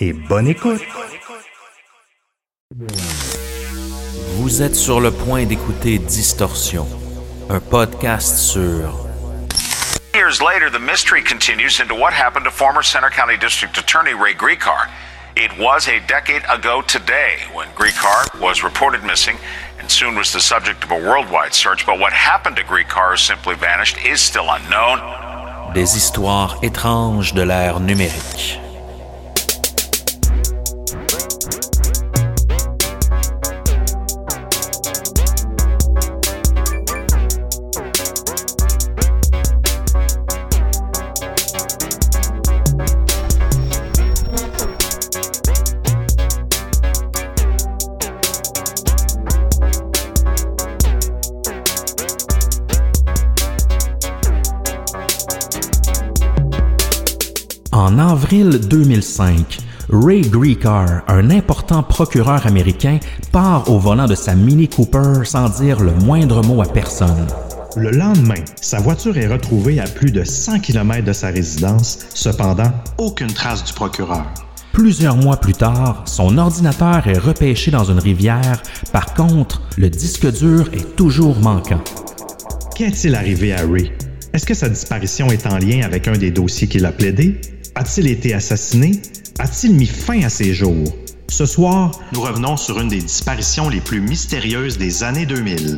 et bonne écoute. Vous êtes sur le point d'écouter Distorsion, un podcast sur Years later, the mystery continues into what happened to former Center County District Attorney Ray Grecar. It was a decade ago today when Grecar was reported missing and soon was the subject of a worldwide search. But what happened to Grecar, who simply vanished, is still unknown. Des histoires étranges de l'ère numérique. Avril 2005, Ray Grecar, un important procureur américain, part au volant de sa Mini Cooper sans dire le moindre mot à personne. Le lendemain, sa voiture est retrouvée à plus de 100 km de sa résidence, cependant, aucune trace du procureur. Plusieurs mois plus tard, son ordinateur est repêché dans une rivière. Par contre, le disque dur est toujours manquant. Qu'est-il arrivé à Ray? Est-ce que sa disparition est en lien avec un des dossiers qu'il a plaidé? A-t-il été assassiné? A-t-il mis fin à ses jours? Ce soir, nous revenons sur une des disparitions les plus mystérieuses des années 2000.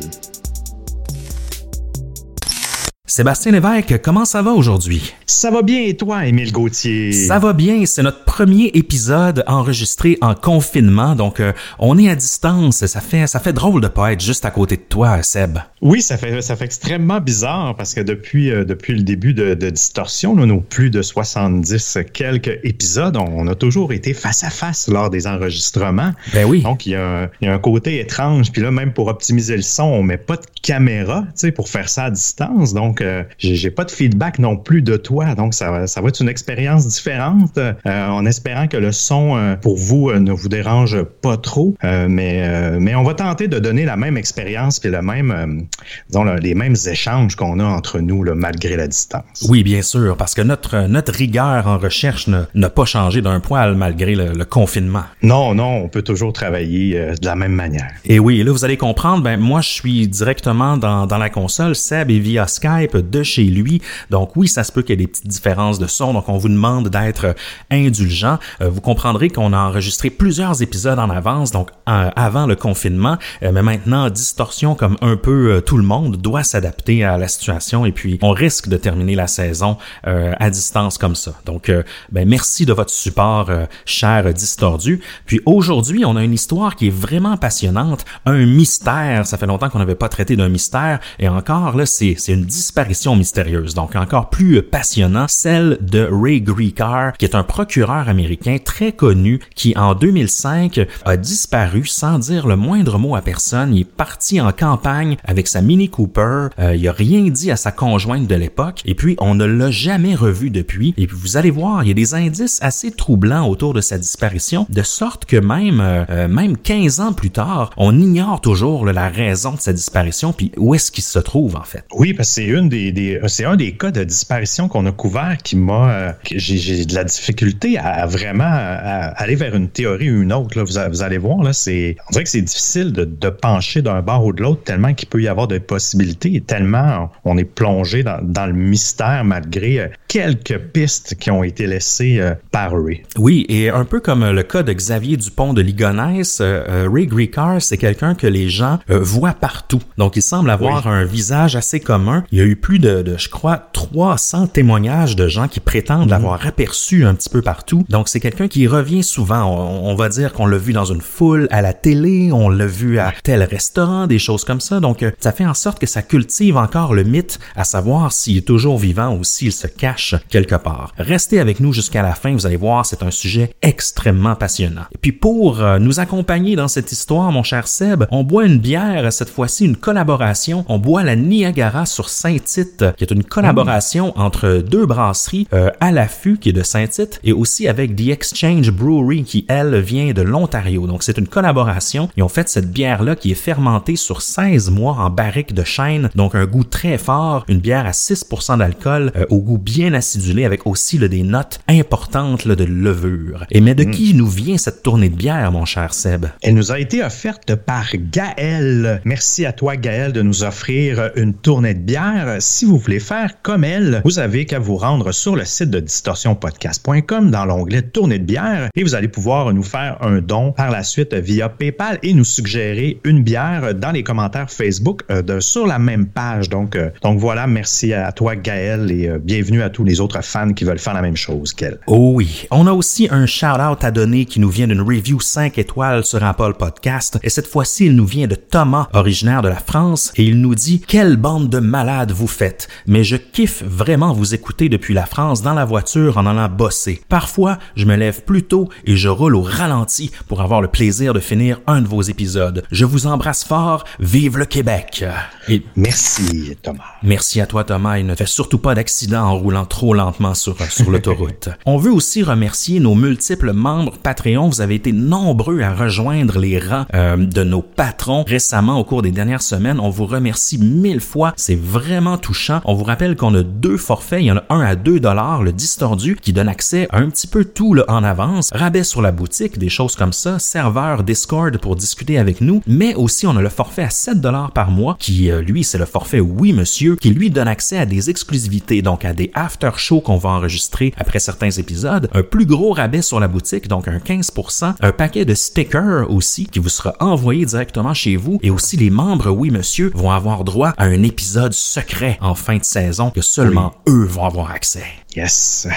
Sébastien Lévesque, comment ça va aujourd'hui? Ça va bien et toi, Émile Gauthier? Ça va bien, c'est notre premier épisode enregistré en confinement, donc euh, on est à distance, ça fait ça fait drôle de pas être juste à côté de toi, Seb. Oui, ça fait ça fait extrêmement bizarre parce que depuis euh, depuis le début de, de Distorsion, là, nos plus de 70 quelques épisodes, on, on, a toujours été face à face lors des enregistrements. Ben oui. Donc il y, a un, il y a un côté étrange, puis là même pour optimiser le son, on met pas de caméra, tu sais, pour faire ça à distance. Donc j'ai pas de feedback non plus de toi, donc ça va ça va être une expérience différente. Euh, en espérant que le son euh, pour vous euh, ne vous dérange pas trop, mais mais on va tenter de donner la même expérience puis le même disons les mêmes échanges qu'on a entre nous là, malgré la distance. Oui, bien sûr, parce que notre notre rigueur en recherche n'a pas changé d'un poil malgré le, le, confinement. Non, non, on peut toujours travailler de la même manière. Et oui, là vous allez comprendre, ben moi je suis directement dans, dans la console, Seb est via Skype de chez lui, donc oui, ça se peut qu'il y ait des petites différences de son, donc on vous demande d'être indulgent. Euh, vous comprendrez qu'on a enregistré plusieurs épisodes en avance, donc euh, avant le confinement, euh, mais maintenant, Distorsion, comme un peu tout le monde, doit s'adapter à la situation et puis on risque de terminer la saison à distance comme ça. Donc, ben, merci de votre support, cher Distordu. Puis aujourd'hui, on a une histoire qui est vraiment passionnante, un mystère. Ça fait longtemps qu'on n'avait pas traité d'un mystère et encore, là, c'est une disparition disparition mystérieuse, donc encore plus passionnant, celle de Ray Grecar, qui est un procureur américain très connu qui en 2005 a disparu sans dire le moindre mot à personne. Il est parti en campagne avec sa Mini Cooper. Euh, il a rien dit à sa conjointe de l'époque et puis on ne l'a jamais revu depuis. Et puis vous allez voir, il y a des indices assez troublants autour de sa disparition, de sorte que même euh, euh, même 15 ans plus tard, on ignore toujours la raison de sa disparition puis où est-ce qu'il se trouve en fait. Oui, parce que c'est une des, c'est un des cas de disparition qu'on a couvert qui m'a j'ai de la difficulté à vraiment aller vers une théorie ou une autre. Là. Vous, allez voir, là, c'est on dirait que c'est difficile de, de pencher d'un bord ou de l'autre tellement qu'il peut y avoir de possibilités et tellement on est plongé dans, dans le mystère malgré euh, quelques pistes qui ont été laissées euh, par Ray. Oui, et un peu comme le cas de Xavier Dupont de Ligonnès, euh, Ray Gricard, c'est quelqu'un que les gens voient partout. Donc, il semble avoir un visage assez commun. Il y a eu plus de, de je crois, 300 témoignages de gens qui prétendent mhm. l'avoir aperçu un petit peu partout. Donc, c'est quelqu'un qui revient souvent. On, on va dire qu'on l'a vu dans une foule à la télé, on l'a vu à tel restaurant, des choses comme ça. Donc, ça fait en sorte que ça cultive encore le mythe à savoir s'il est toujours vivant ou s'il se cache quelque part. Restez avec nous jusqu'à la fin, vous allez voir, c'est un sujet extrêmement passionnant. Et puis pour euh, nous accompagner dans cette histoire, mon cher Seb, on boit une bière, cette fois-ci une collaboration. On boit la Niagara sur Saint-Tite, qui est une collaboration entre deux brasseries, euh, à l'affût, qui est de Saint-Tite, et aussi avec The Exchange Brewery, qui, elle, vient de l'Ontario. Donc c'est une collaboration. Ils ont fait cette bière-là qui est fermentée sur 16 mois en barrique de chêne, donc un goût très fort, une bière à 6% d'alcool, euh, au goût bien acidulé, avec aussi des notes importantes de levure. Et mais de mm. qui nous vient cette tournée de bière, mon cher Seb? Elle nous a été offerte par Gaël. Merci à toi, Gaël, de nous offrir une tournée de bière. Si vous voulez faire comme elle, vous avez qu'à vous rendre sur le site de distorsionpodcast.com dans l'onglet tournée de bière et vous allez pouvoir nous faire un don par la suite via PayPal et nous suggérer une bière dans les commentaires Facebook euh, de, sur la même page. Donc, euh, donc voilà, merci à toi Gaël et euh, bienvenue à tous les autres fans qui veulent faire la même chose qu'elle. Oh oui, on a aussi un shout-out à donner qui nous vient d'une review 5 étoiles sur Apple Podcast et cette fois-ci il nous vient de Thomas, originaire de la France et il nous dit quelle bande de malades vous faites, mais je kiffe vraiment vous écouter depuis la France dans la voiture en allant bosser. Parfois, je me lève plus tôt et je roule au ralenti pour avoir le plaisir de finir un de vos épisodes. Je vous embrasse fort, vive le Québec. Et merci Thomas. Merci à toi Thomas et ne fais surtout pas d'accident en roulant trop lentement sur, sur l'autoroute. On veut aussi remercier nos multiples membres Patreon. Vous avez été nombreux à rejoindre les rangs euh, de nos patrons récemment au cours des dernières semaines. On vous remercie mille fois. C'est vraiment touchant. On vous rappelle qu'on a deux forfaits. Il y en a un à 2 dollars, le distordu, qui donne accès à un petit peu tout là, en avance. Rabais sur la boutique, des choses comme ça. Serveur Discord pour discuter avec nous. Mais aussi, on a le forfait à 7 dollars par mois qui, euh, lui, c'est le forfait Oui Monsieur, qui lui donne accès à des exclusivités, donc à des after-shows qu'on va enregistrer après certains épisodes, un plus gros rabais sur la boutique, donc un 15%, un paquet de stickers aussi qui vous sera envoyé directement chez vous, et aussi les membres Oui Monsieur vont avoir droit à un épisode secret en fin de saison que seulement eux vont avoir accès. Yes.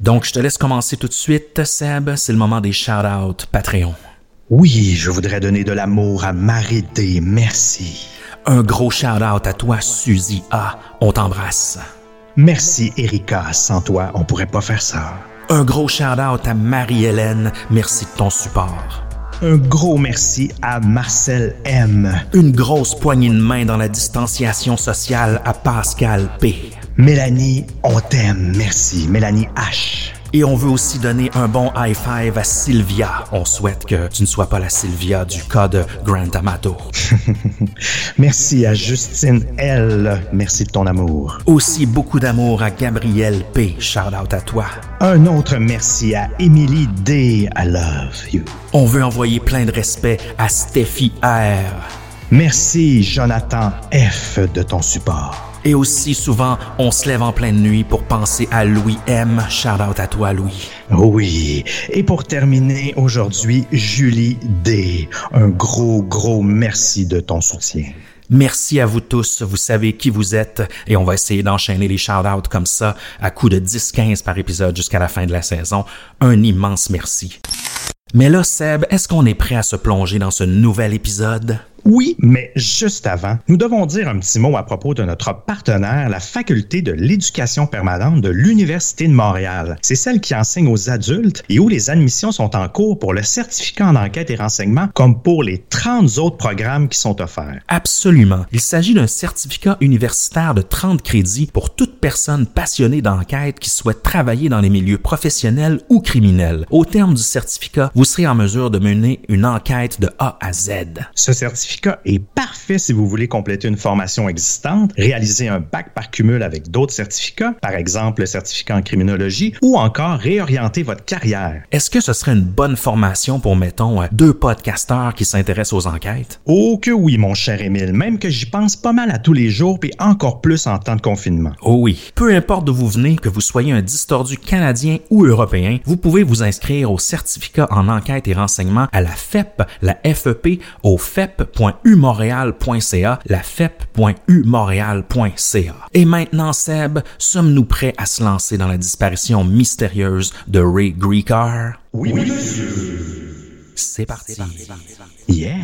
Donc, je te laisse commencer tout de suite, Seb. C'est le moment des shout-outs Patreon. Oui, je voudrais donner de l'amour à Marie D. Merci. Un gros shout-out à toi, Suzy A. On t'embrasse. Merci, Erika. Sans toi, on pourrait pas faire ça. Un gros shout-out à Marie-Hélène. Merci de ton support. Un gros merci à Marcel M. Une grosse poignée de main dans la distanciation sociale à Pascal P. Mélanie, on t'aime. Merci. Mélanie H. Et on veut aussi donner un bon high five à Sylvia. On souhaite que tu ne sois pas la Sylvia du cas de Grand Amato. Merci à Justine L. Merci de ton amour. Aussi beaucoup d'amour à Gabriel P. Shout out à toi. Un autre merci à Emily D. I love you. On veut envoyer plein de respect à Steffi R. Merci Jonathan F. de ton support. Et aussi souvent, on se lève en pleine nuit pour penser à Louis M. Shout out à toi, Louis. Oui. Et pour terminer, aujourd'hui, Julie D. Un gros, gros merci de ton soutien. Merci à vous tous, vous savez qui vous êtes et on va essayer d'enchaîner les shout-outs comme ça à coup de 10-15 par épisode jusqu'à la fin de la saison. Un immense merci. Mais là, Seb, est-ce qu'on est prêt à se plonger dans ce nouvel épisode? Oui, mais juste avant, nous devons dire un petit mot à propos de notre partenaire, la Faculté de l'éducation permanente de l'Université de Montréal. C'est celle qui enseigne aux adultes et où les admissions sont en cours pour le certificat en enquête et renseignement comme pour les 30 autres programmes qui sont offerts. Absolument. Il s'agit d'un certificat universitaire de 30 crédits pour toute personne passionnée d'enquête qui souhaite travailler dans les milieux professionnels ou criminels. Au terme du certificat, vous serez en mesure de mener une enquête de A à Z. Ce certificat est parfait si vous voulez compléter une formation existante, réaliser un bac par cumul avec d'autres certificats, par exemple le certificat en criminologie, ou encore réorienter votre carrière. Est-ce que ce serait une bonne formation pour, mettons, deux podcasteurs qui s'intéressent aux enquêtes? Oh que oui, mon cher Émile, même que j'y pense pas mal à tous les jours, puis encore plus en temps de confinement. Oh oui. Peu importe d'où vous venez, que vous soyez un distordu canadien ou européen, vous pouvez vous inscrire au certificat en enquête et renseignement à la FEP, la FEP, au fep.umontréal.ca, la fep.umontréal.ca. Et maintenant, Seb, sommes-nous prêts à se lancer dans la disparition mystérieuse de Ray Greekar? Oui, oui, C'est parti. Yeah.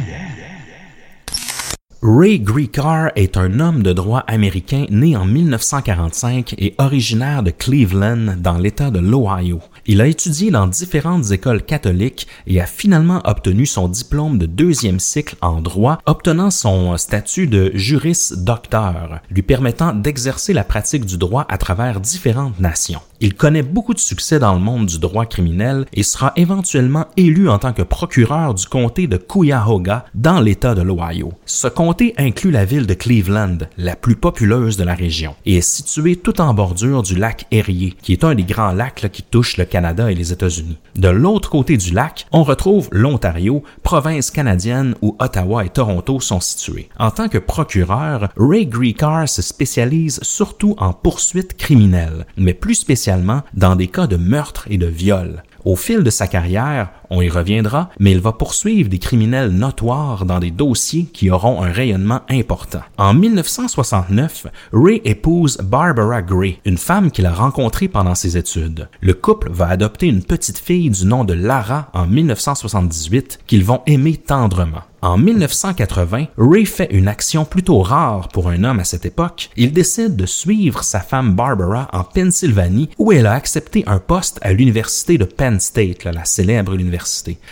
Ray Greekar est un homme de droit américain né en 1945 et originaire de Cleveland dans l'État de l'Ohio. Il a étudié dans différentes écoles catholiques et a finalement obtenu son diplôme de deuxième cycle en droit, obtenant son statut de juris docteur, lui permettant d'exercer la pratique du droit à travers différentes nations. Il connaît beaucoup de succès dans le monde du droit criminel et sera éventuellement élu en tant que procureur du comté de Cuyahoga dans l'État de l'Ohio. Ce comté inclut la ville de Cleveland, la plus populeuse de la région, et est situé tout en bordure du lac Erie, qui est un des grands lacs qui touche le Canada et les États-Unis. De l'autre côté du lac, on retrouve l'Ontario, province canadienne où Ottawa et Toronto sont situés. En tant que procureur, Ray Greekar se spécialise surtout en poursuites criminelles, mais plus spécialement dans des cas de meurtre et de viol. Au fil de sa carrière, on y reviendra, mais il va poursuivre des criminels notoires dans des dossiers qui auront un rayonnement important. En 1969, Ray épouse Barbara Gray, une femme qu'il a rencontrée pendant ses études. Le couple va adopter une petite fille du nom de Lara en 1978 qu'ils vont aimer tendrement. En 1980, Ray fait une action plutôt rare pour un homme à cette époque. Il décide de suivre sa femme Barbara en Pennsylvanie où elle a accepté un poste à l'université de Penn State, la célèbre université.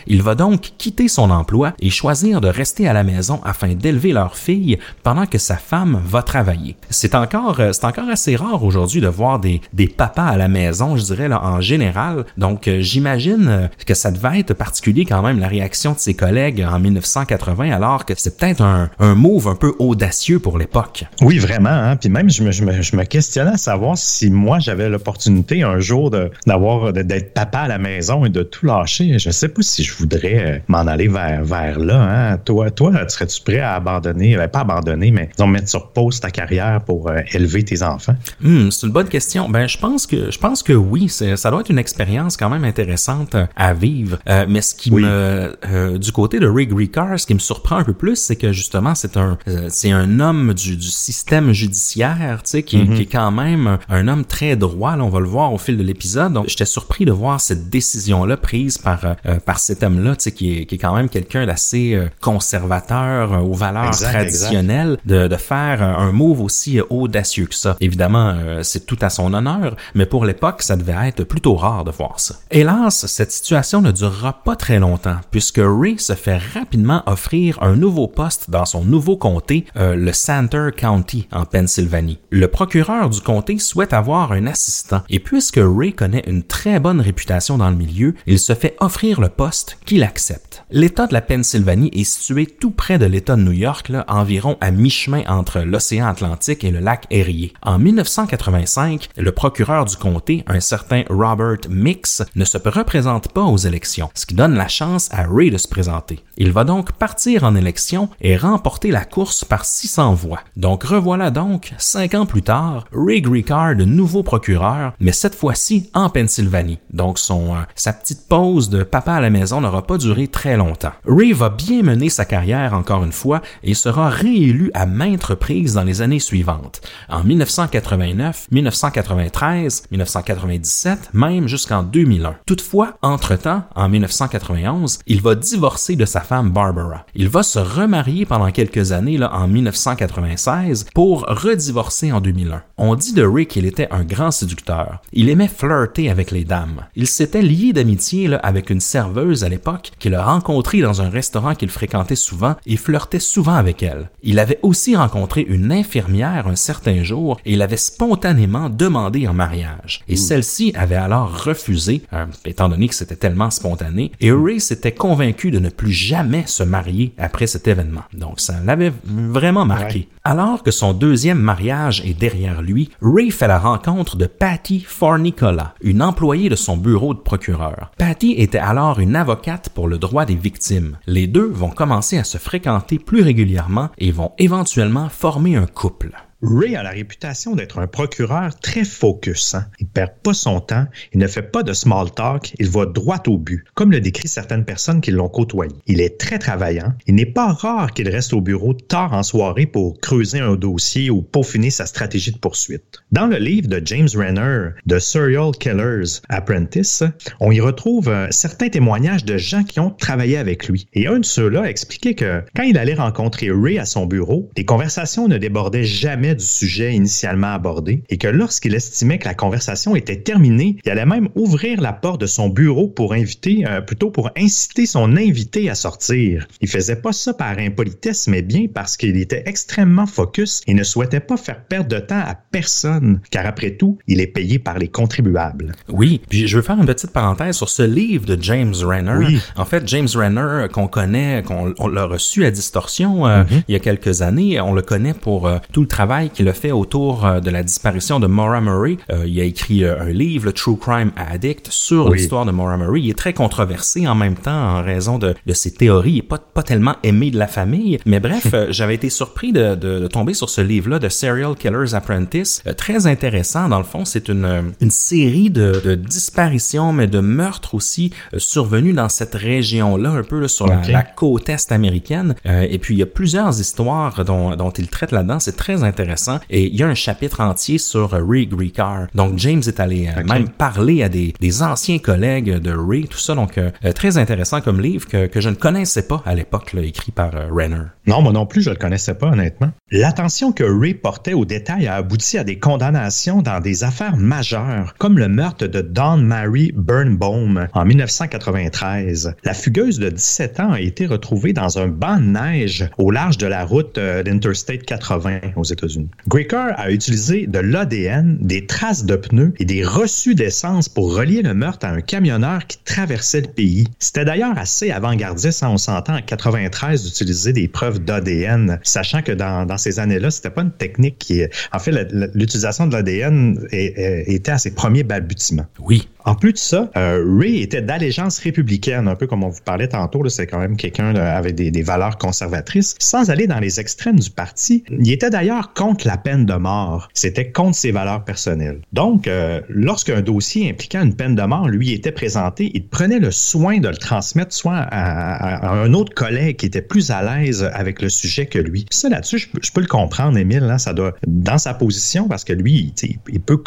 Il va donc quitter son emploi et choisir de rester à la maison afin d'élever leur fille pendant que sa femme va travailler. C'est encore, euh, c'est encore assez rare aujourd'hui de voir des, des papas à la maison, je dirais là, en général. Donc euh, j'imagine euh, que ça devait être particulier quand même la réaction de ses collègues en 1980 alors que c'est peut-être un, un move un peu audacieux pour l'époque. Oui, vraiment. Hein? Puis même, je me, je, me, je me questionnais à savoir si moi, j'avais l'opportunité un jour d'avoir, d'être papa à la maison et de tout lâcher. Sais pas si je voudrais euh, m'en aller vers, vers là. Hein? Toi, toi, serais-tu prêt à abandonner, ben, pas abandonner, mais disons, mettre sur pause ta carrière pour euh, élever tes enfants? Hmm, c'est une bonne question. Ben, je pense que, je pense que oui. Ça doit être une expérience quand même intéressante à vivre. Euh, mais ce qui Oui. me, euh, du côté de Rig Ricard, ce qui me surprend un peu plus, c'est que justement, c'est un, euh, c'est un homme du, du système judiciaire, tu sais, qui, qui est quand même un, un homme très droit. Là, on va le voir au fil de l'épisode. Donc, j'étais surpris de voir cette décision-là prise par euh, par cet homme-là, tu sais, qui est, qui est quand même quelqu'un d'assez euh, conservateur euh, aux valeurs Exact, traditionnelles, de, de faire un move aussi audacieux que ça. Évidemment, c'est tout à son honneur, mais pour l'époque, ça devait être plutôt rare de voir ça. Hélas, cette situation ne durera pas très longtemps, puisque Ray se fait rapidement offrir un nouveau poste dans son nouveau comté, euh, le Santer County, en Pennsylvanie. Le procureur du comté souhaite avoir un assistant, et puisque Ray connaît une très bonne réputation dans le milieu, il se fait offrir le poste qu'il accepte. L'État de la Pennsylvanie est situé tout près de l'État de New York, là, environ à mi-chemin entre l'océan Atlantique et le lac Erie. En 1985, le procureur du comté, un certain Robert Mix, ne se représente pas aux élections, ce qui donne la chance à Ray de se présenter. Il va donc partir en élection et remporter la course par 600 voix. Donc revoilà donc, cinq ans plus tard, Ray Ricard de nouveau procureur, mais cette fois-ci en Pennsylvanie. Donc son, euh, sa petite pause de papa à la maison n'aura pas duré très longtemps. Ray va bien mener sa carrière encore une fois et sera réélu à maintes reprises dans les années suivantes. En 1989, 1993, 1997, même jusqu'en 2001. Toutefois, entre-temps, en 1991, il va divorcer de sa femme Barbara. Il va se remarier pendant quelques années là, en 1996 pour redivorcer en 2001. On dit de Ray qu'il était un grand séducteur. Il aimait flirter avec les dames. Il s'était lié d'amitié avec une serveuse à l'époque qu'il a rencontrée dans un restaurant qu'il fréquentait souvent et flirtait souvent avec elle. Il avait aussi rencontré une infirmière un certain jour et l'avait spontanément demandé en mariage. Et celle-ci avait alors refusé, euh, étant donné que c'était tellement spontané, et Ray s'était convaincu de ne plus jamais se marier après cet événement. Donc ça l'avait vraiment marqué. Alors que son deuxième mariage est derrière lui, Ray fait la rencontre de Patty Fornicola, une employée de son bureau de procureur. Patty était alors une avocate pour le droit des victimes. Les deux vont commencer à se fréquenter plus régulièrement et vont éventuellement former un couple. Ray a la réputation d'être un procureur très focus. Hein. Il perd pas son temps, il ne fait pas de small talk, il va droit au but, comme le décrit certaines personnes qui l'ont côtoyé. Il est très travaillant. Il n'est pas rare qu'il reste au bureau tard en soirée pour creuser un dossier ou peaufiner sa stratégie de poursuite. Dans le livre de James Renner, The Serial Killer's Apprentice, on y retrouve euh, certains témoignages de gens qui ont travaillé avec lui. Et un de ceux-là expliquait que quand il allait rencontrer Ray à son bureau, les conversations ne débordaient jamais du sujet initialement abordé et que lorsqu'il estimait que la conversation était terminée, il allait même ouvrir la porte de son bureau pour inviter, euh, plutôt pour inciter son invité à sortir. Il faisait pas ça par impolitesse, mais bien parce qu'il était extrêmement focus et ne souhaitait pas faire perdre de temps à personne, car après tout, il est payé par les contribuables. Oui, puis je veux faire une petite parenthèse sur ce livre de James Renner. En fait, James Renner, qu'on connaît, qu'on l'a reçu à Distorsion euh, mm-hmm. il y a quelques années, on le connaît pour euh, tout le travail qu'il a fait autour euh, de la disparition de Maura Murray. Euh, il a écrit euh, un livre, True Crime Addict, sur l'histoire de Maura Murray. Il est très controversé en même temps en raison de, de ses théories. Il est pas, pas tellement aimé de la famille. Mais bref, j'avais été surpris de, de, de, tomber sur ce livre-là de Serial Killer's Apprentice. très intéressant. Dans le fond, c'est une, une série de, de, disparitions, mais de meurtres aussi survenus dans cette région-là, un peu là, sur la, la, côte est américaine. et puis, il y a plusieurs histoires dont, dont il traite là-dedans. C'est très intéressant et il y a un chapitre entier sur euh, Ray Griecar. Donc James est allé euh, même parler à des, des, anciens collègues de Ray, tout ça. Donc euh, très intéressant comme livre que, que, je ne connaissais pas à l'époque, écrit par Renner. Non, moi non plus, je le connaissais pas, honnêtement. L'attention que Ray portait aux détails a abouti à des condamnations dans des affaires majeures, comme le meurtre de Dawn Mary Burnbaum en 1993. La fugueuse de 17 ans a été retrouvée dans un banc de neige au large de la route d'Interstate 80 aux États-Unis. États-Unis. a utilisé de l'ADN, des traces de pneus et des reçus d'essence pour relier le meurtre à un camionneur qui traversait le pays. C'était d'ailleurs assez avant-gardiste, hein, on s'entend en 93 d'utiliser des preuves d'ADN, sachant que dans, dans ces années-là, c'était pas une technique qui... En fait, l'utilisation de l'ADN était à ses premiers balbutiements. Oui. En plus de ça, euh, Ray était d'allégeance républicaine, un peu comme on vous parlait tantôt, c'est quand même quelqu'un avec des, des, valeurs conservatrices, sans aller dans les extrêmes du parti. Il était d'ailleurs contre la peine de mort. C'était contre ses valeurs personnelles. Donc, euh, lorsqu'un dossier impliquant une peine de mort lui était présenté, il prenait le soin de le transmettre soit à, un autre collègue qui était plus à l'aise avec le sujet que lui. Ça là-dessus, je, peux le comprendre, Émile, là, ça doit dans sa position parce que lui, il peut,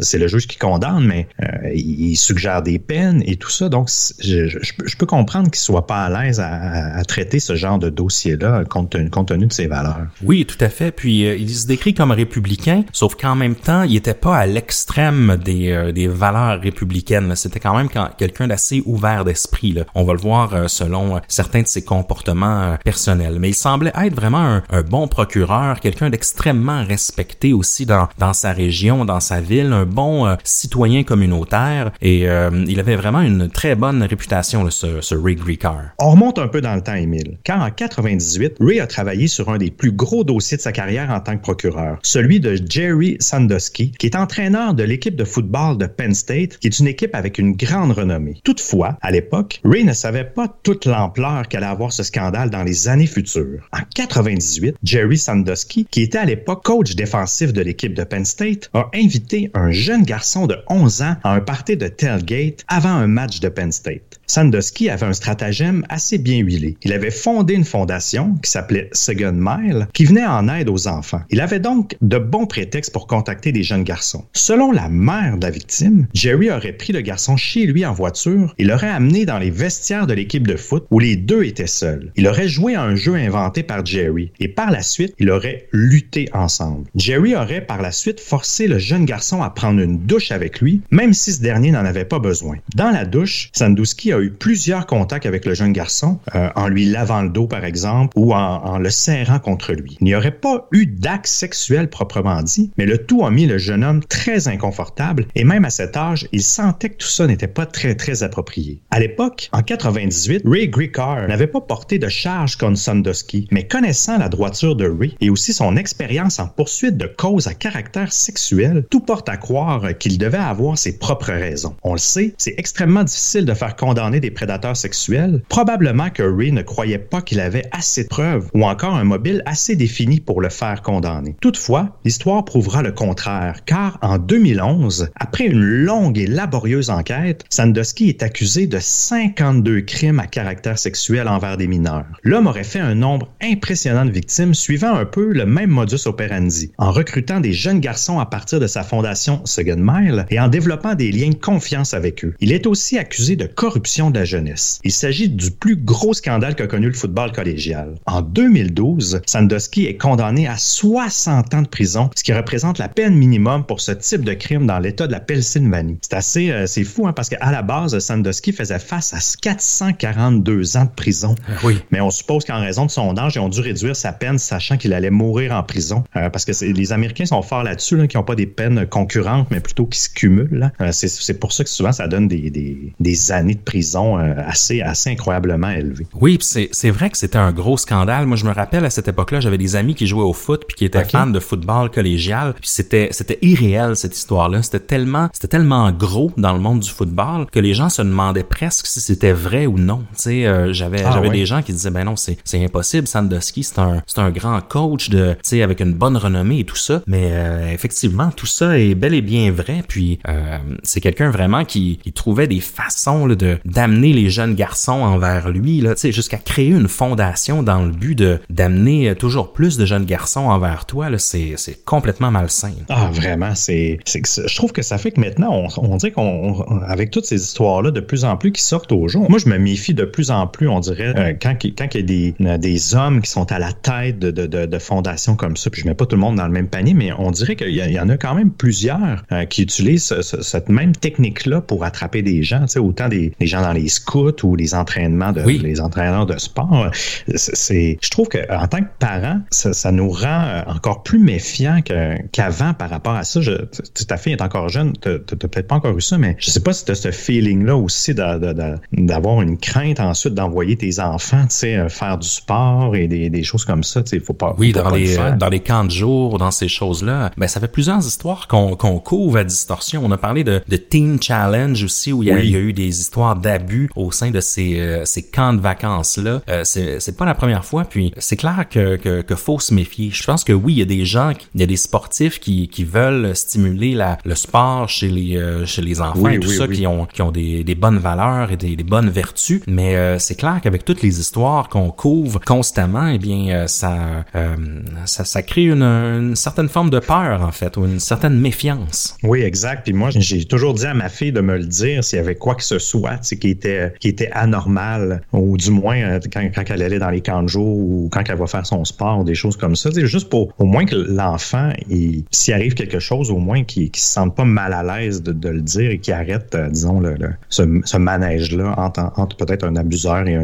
c'est le juge qui condamne, mais euh, il suggère des peines et tout ça. Donc, je, peux comprendre qu'il soit pas à l'aise à, traiter ce genre de dossier-là compte, tenu de ses valeurs. Oui, tout à fait. Puis, euh, il se décrit comme républicain, sauf qu'en même temps, il était pas à l'extrême des, euh, valeurs républicaines. C'était quand même quelqu'un d'assez ouvert d'esprit. On va le voir euh, selon certains de ses comportements personnels. Mais il semblait être vraiment un, bon procureur, quelqu'un d'extrêmement respecté aussi dans sa région, dans sa ville, un bon citoyen communautaire et euh, il avait vraiment une très bonne réputation, ce, Ray Griecar. On remonte un peu dans le temps, Emile. Car en 98, Ray a travaillé sur un des plus gros dossiers de sa carrière en tant que procureur, celui de Jerry Sandusky, qui est entraîneur de l'équipe de football de Penn State, qui est une équipe avec une grande renommée. Toutefois, à l'époque, Ray ne savait pas toute l'ampleur qu'allait avoir ce scandale dans les années futures. En 98, Jerry Sandusky, qui était à l'époque coach défensif de l'équipe de Penn State, a invité un jeune garçon de 11 ans à un party de tailgate avant un match de Penn State. Sandusky avait un stratagème assez bien huilé. Il avait fondé une fondation qui s'appelait Second Mile, qui venait en aide aux enfants. Il avait donc de bons prétextes pour contacter des jeunes garçons. Selon la mère de la victime, Jerry aurait pris le garçon chez lui en voiture et l'aurait amené dans les vestiaires de l'équipe de foot où les deux étaient seuls. Il aurait joué à un jeu inventé par Jerry et par la suite, il aurait lutté ensemble. Jerry aurait par la suite forcé le jeune garçon à prendre une douche avec lui, même si ce dernier n'en avait pas besoin. Dans la douche, Sandusky a eu plusieurs contacts avec le jeune garçon, euh, en lui lavant le dos par exemple, ou en, le serrant contre lui. Il n'y aurait pas eu d'acte sexuel proprement dit, mais le tout a mis le jeune homme très inconfortable et même à cet âge, il sentait que tout ça n'était pas très très approprié. À l'époque, en 98, Ray Gricar n'avait pas porté de charge contre Sandusky, mais connaissant la droiture de Ray et aussi son expérience en poursuite de causes à caractère sexuel, tout porte à croire qu'il devait avoir ses propres raisons. On le sait, c'est extrêmement difficile de faire condamner des prédateurs sexuels. Probablement que Ray ne croyait pas qu'il avait assez de preuves ou encore un mobile assez défini pour le faire condamner. Toutefois, l'histoire prouvera le contraire, car en 2011, après une longue et laborieuse enquête, Sandusky est accusé de 52 crimes à caractère sexuel envers des mineurs. L'homme aurait fait un nombre impressionnant de victimes suivant un peu le même modus operandi, en recrutant des jeunes garçons à partir de sa fondation Second Mile et en développant des liens de confiance avec eux. Il est aussi accusé de corruption de la jeunesse. Il s'agit du plus gros scandale qu'a connu le football collégial. En 2012, Sandusky est condamné à 60 ans de prison, ce qui représente la peine minimum pour ce type de crime dans l'État de la Pennsylvanie. C'est assez, euh, c'est fou, hein, parce qu'à la base, Sandusky faisait face à 442 ans de prison. Ah Oui. Mais on suppose qu'en raison de son âge, ils ont dû réduire sa peine, sachant qu'il allait mourir en prison. Euh, parce que les Américains sont forts là-dessus, là, qui n'ont pas des peines concurrentes, mais plutôt qui se cumulent. Euh, c'est, c'est pour ça que souvent, ça donne des, des, des années de prison euh, assez, assez incroyablement. Oui, c'est c'est vrai que c'était un gros scandale. Moi, je me rappelle à cette époque-là, j'avais des amis qui jouaient au foot puis qui étaient Ok. fans de football collégial. Puis c'était c'était irréel cette histoire-là. C'était tellement c'était tellement gros dans le monde du football que les gens se demandaient presque si c'était vrai ou non. Tu sais, euh, j'avais Ah, j'avais des gens qui disaient ben non, c'est c'est impossible. Sandusky, c'est un c'est un grand coach de tu sais avec une bonne renommée et tout ça. Mais euh, effectivement, tout ça est bel et bien vrai. Puis euh, c'est quelqu'un vraiment qui, qui trouvait des façons là, de d'amener les jeunes garçons envers lui là, jusqu'à créer une fondation dans le but de d'amener toujours plus de jeunes garçons envers toi là, c'est c'est complètement malsain. Ah, vraiment, c'est, je trouve que ça fait que maintenant, on, on dirait qu'on, on- avec toutes ces histoires-là, de plus en plus qui sortent au jour. Moi, je me méfie de plus en plus, on dirait, euh, quand, quand il y a des, des hommes qui sont à la tête de, de, de, fondations comme ça, puis je mets pas tout le monde dans le même panier, mais on dirait qu'il y, en a quand même plusieurs euh, qui utilisent ce- ce- cette même technique-là pour attraper des gens, autant des, des gens dans les scouts ou les entraînements de, Oui. les entraîneurs de sport. C'est, je trouve que en tant que parent, ça, ça nous rend euh, encore plus méfiants qu'avant par rapport à ça. Je, ta fille est encore jeune, t'as peut-être pas encore eu ça, mais je sais pas si tu as ce feeling-là aussi d'avoir une crainte ensuite d'envoyer tes enfants, tu sais, euh, faire du sport et des, des choses comme ça. Tu sais, faut pas. Oui, faut dans pas les, faire. dans les camps de jour, dans ces choses-là, ben ça fait plusieurs histoires qu'on qu'on couvre à Distorsion. On a parlé de, de Teen Challenge aussi, où il y, a, Oui. il y a eu des histoires d'abus au sein de ces, euh, ces camps de vacances-là. Euh, c'est c'est pas la première fois, puis c'est clair que, que, que faut se méfier. Je pense que oui, il y a des gens, il y a des sportifs qui, qui veulent stimuler la, le sport chez les, euh, chez les enfants Oui, et tout oui, ça, oui. qui ont, qui ont des, des bonnes valeurs et des, des bonnes vertus. Mais euh, c'est clair qu'avec toutes les histoires qu'on couvre constamment, eh bien, euh, ça, euh, ça, ça crée une, une certaine forme de peur, en fait, ou une certaine méfiance. Oui, exact. Puis moi, j'ai toujours dit à ma fille de me le dire s'il y avait quoi que ce soit qui était, qui était anormal, ou du moins euh, quand, quand elle allait dans les camps de jour ou quand elle va faire son sport des choses comme ça. Sais, Juste pour au moins que l'enfant, il- s'il arrive quelque chose, au moins qu'il ne se sente pas mal à l'aise de, de le dire et qu'il arrête, euh, disons, le, le- ce, ce manège-là entre, entre peut-être un abuseur et,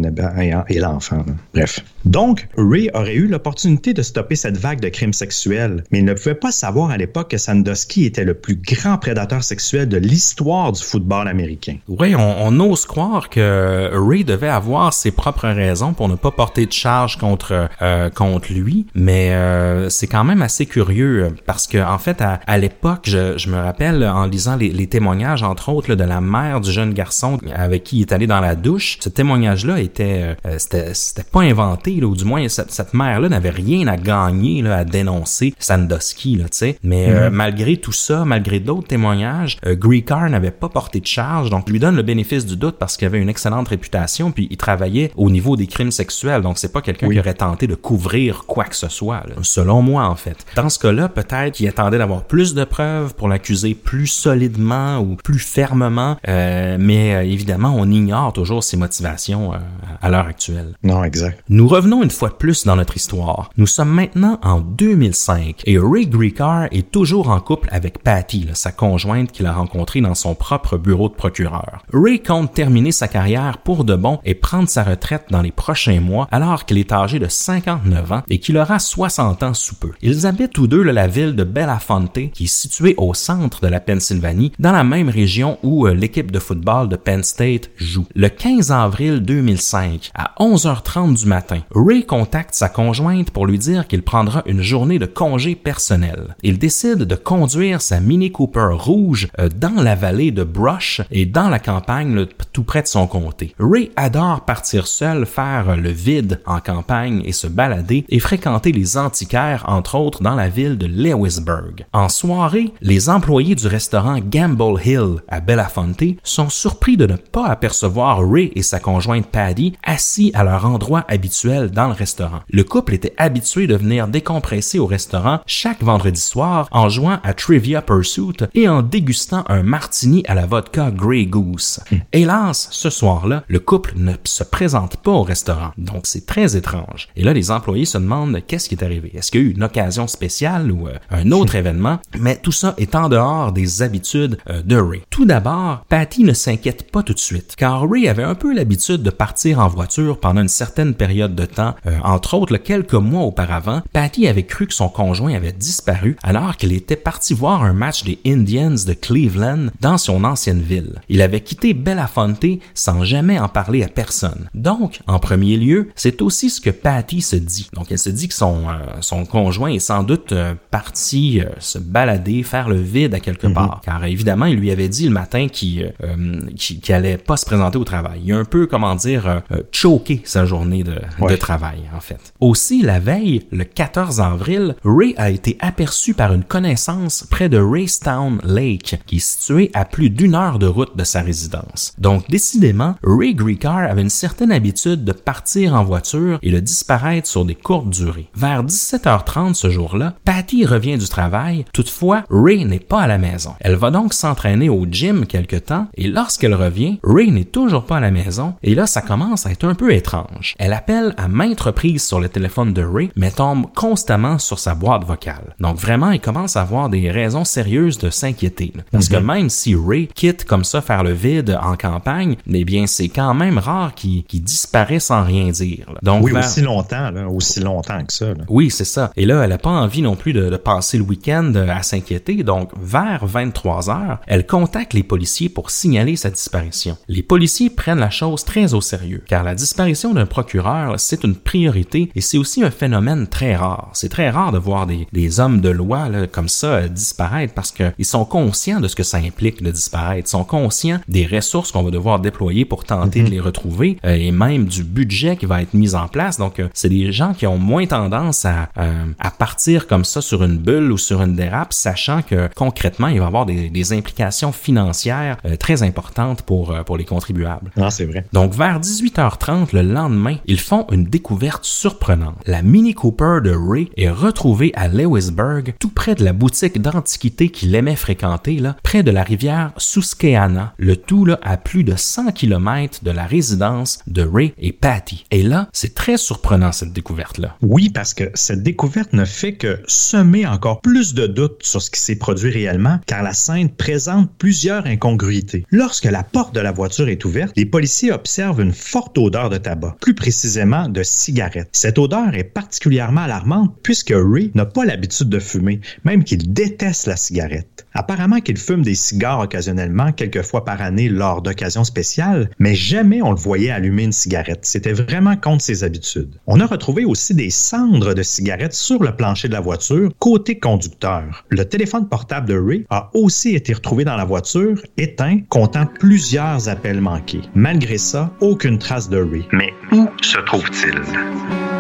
et, l'enfant. Bref. Donc, Ray aurait eu l'opportunité de stopper cette vague de crimes sexuels, mais il ne pouvait pas savoir à l'époque que Sandusky était le plus grand prédateur sexuel de l'histoire du football américain. Oui, on ose croire que Ray devait avoir ses propres raisons pour ne pas porter de charge contre euh, contre lui, mais euh, c'est quand même assez curieux parce que en fait à, à l'époque, je, je me rappelle en lisant les, les témoignages entre autres là, de la mère du jeune garçon avec qui il est allé dans la douche, ce témoignage-là était euh, c'était c'était pas inventé là, ou du moins cette, cette mère-là n'avait rien à gagner là, à dénoncer Sandusky là, tu sais, mais euh, malgré tout ça, malgré d'autres témoignages, euh, Greekar n'avait pas porté de charge, donc lui donne le bénéfice du doute doute parce qu'il avait une excellente réputation, puis il travaillait au niveau des crimes sexuels. Donc, c'est pas quelqu'un qui aurait tenté de couvrir quoi que ce soit, selon moi, en fait. Dans ce cas-là, peut-être qu'il attendait d'avoir plus de preuves pour l'accuser plus solidement ou plus fermement, euh, mais euh, évidemment, on ignore toujours ses motivations euh, à l'heure actuelle. Non, exact. Nous revenons une fois de plus dans notre histoire. Nous sommes maintenant en 2005 et Ray Griecar est toujours en couple avec Patty, sa conjointe qu'il a rencontrée dans son propre bureau de procureur. Ray compte terminer sa carrière pour de bon et prendre sa retraite dans les prochains mois alors qu'il est âgé de 59 ans et qu'il aura 60 ans sous peu. Ils habitent tous deux la ville de Belafonte qui est située au centre de la Pennsylvanie dans la même région où euh, l'équipe de football de Penn State joue. Le 15 avril 2005 à 11h30 du matin, Ray contacte sa conjointe pour lui dire qu'il prendra une journée de congé personnel. Il décide de conduire sa Mini Cooper rouge euh, dans la vallée de Brush et dans la campagne tout près de son comté. Ray adore partir seul faire le vide en campagne et se balader et fréquenter les antiquaires entre autres dans la ville de Lewisburg. En soirée, les employés du restaurant Gamble Hill à Belafonte sont surpris de ne pas apercevoir Ray et sa conjointe Paddy assis à leur endroit habituel dans le restaurant. Le couple était habitué de venir décompresser au restaurant chaque vendredi soir en jouant à Trivia Pursuit et en dégustant un martini à la vodka Grey Goose. Ce soir-là, le couple ne se présente pas au restaurant, donc c'est très étrange. Et là, les employés se demandent qu'est-ce qui est arrivé? Est-ce qu'il y a eu une occasion spéciale ou euh, un autre événement? Mais tout ça est en dehors des habitudes euh, de Ray. Tout d'abord, Patty ne s'inquiète pas tout de suite, car Ray avait un peu l'habitude de partir en voiture pendant une certaine période de temps. Euh, entre autres, quelques mois auparavant, Patty avait cru que son conjoint avait disparu alors qu'il était parti voir un match des Indians de Cleveland dans son ancienne ville. Il avait quitté Belafonte sans jamais en parler à personne. Donc, en premier lieu, c'est aussi ce que Patty se dit. Donc, elle se dit que son, euh, son conjoint est sans doute parti se balader, faire le vide à quelque mhm. part. Car évidemment, il lui avait dit le matin qu'il euh, qu allait pas se présenter au travail. Il a un peu, comment dire, euh, euh, choqué sa journée de, de, travail, en fait. Aussi, la veille, le 14 avril, Ray a été aperçu par une connaissance près de Raystown Lake, qui est situé à plus d'une heure de route de sa résidence. Donc, décidément, Ray Griecar avait une certaine habitude de partir en voiture et de disparaître sur des courtes durées. Vers 17h30 ce jour-là, Patty revient du travail. Toutefois, Ray n'est pas à la maison. Elle va donc s'entraîner au gym quelque temps et lorsqu'elle revient, Ray n'est toujours pas à la maison et là ça commence à être un peu étrange. Elle appelle à maintes reprises sur le téléphone de Ray mais tombe constamment sur sa boîte vocale. Donc vraiment, il commence à avoir des raisons sérieuses de s'inquiéter. Parce que mhm. même si Ray quitte comme ça faire le vide en campagne, eh bien c'est quand même rare qu'il disparaît sans rien dire. Donc oui, aussi longtemps, là, aussi longtemps que ça. Oui, c'est ça. Et là, elle a pas envie non plus de, de passer le week-end à s'inquiéter. Donc vers 23 heures, elle contacte les policiers pour signaler sa disparition. Les policiers prennent la chose très au sérieux, car la disparition d'un procureur, c'est une priorité et c'est aussi un phénomène très rare. C'est très rare de voir des, des hommes de loi là, comme ça euh, disparaître parce qu'ils sont conscients de ce que ça implique de disparaître, ils sont conscients des ressources qu'on va devoir déployer pour tenter de mhm. les retrouver euh, et même du budget qui va être mis en place. Donc, euh, c'est des gens qui ont moins tendance à, à partir comme ça sur une bulle ou sur une dérape, sachant que concrètement, il va y avoir des, des implications financières euh, très importantes pour, euh, pour les contribuables. Ah, c'est vrai. Donc, vers 18h30 le lendemain, ils font une découverte surprenante. La Mini Cooper de Ray est retrouvée à Lewisburg, tout près de la boutique d'antiquité qu'il aimait fréquenter, là, près de la rivière Susquehanna, le tout là, à plus de 100 km de la résidence de Ray et Patty. Et là, c'est très surprenant cette découverte-là. Oui, parce que cette découverte ne fait que semer encore plus de doutes sur ce qui s'est produit réellement, car la scène présente plusieurs incongruités. Lorsque la porte de la voiture est ouverte, les policiers observent une forte odeur de tabac, plus précisément de cigarette. Cette odeur est particulièrement alarmante puisque Ray n'a pas l'habitude de fumer, même qu'il déteste la cigarette. Apparemment qu'il fume des cigares occasionnellement quelques fois par année lors d'occasions spéciales, mais jamais on le voyait allumer une cigarette. C'était vraiment contre ses habitudes. On a retrouvé aussi des cendres de cigarettes sur le plancher de la voiture côté conducteur. Le téléphone portable de Ray a aussi été retrouvé dans la voiture, éteint, comptant plusieurs appels manqués. Malgré ça, aucune trace de Ray. Mais où se trouve-t-il?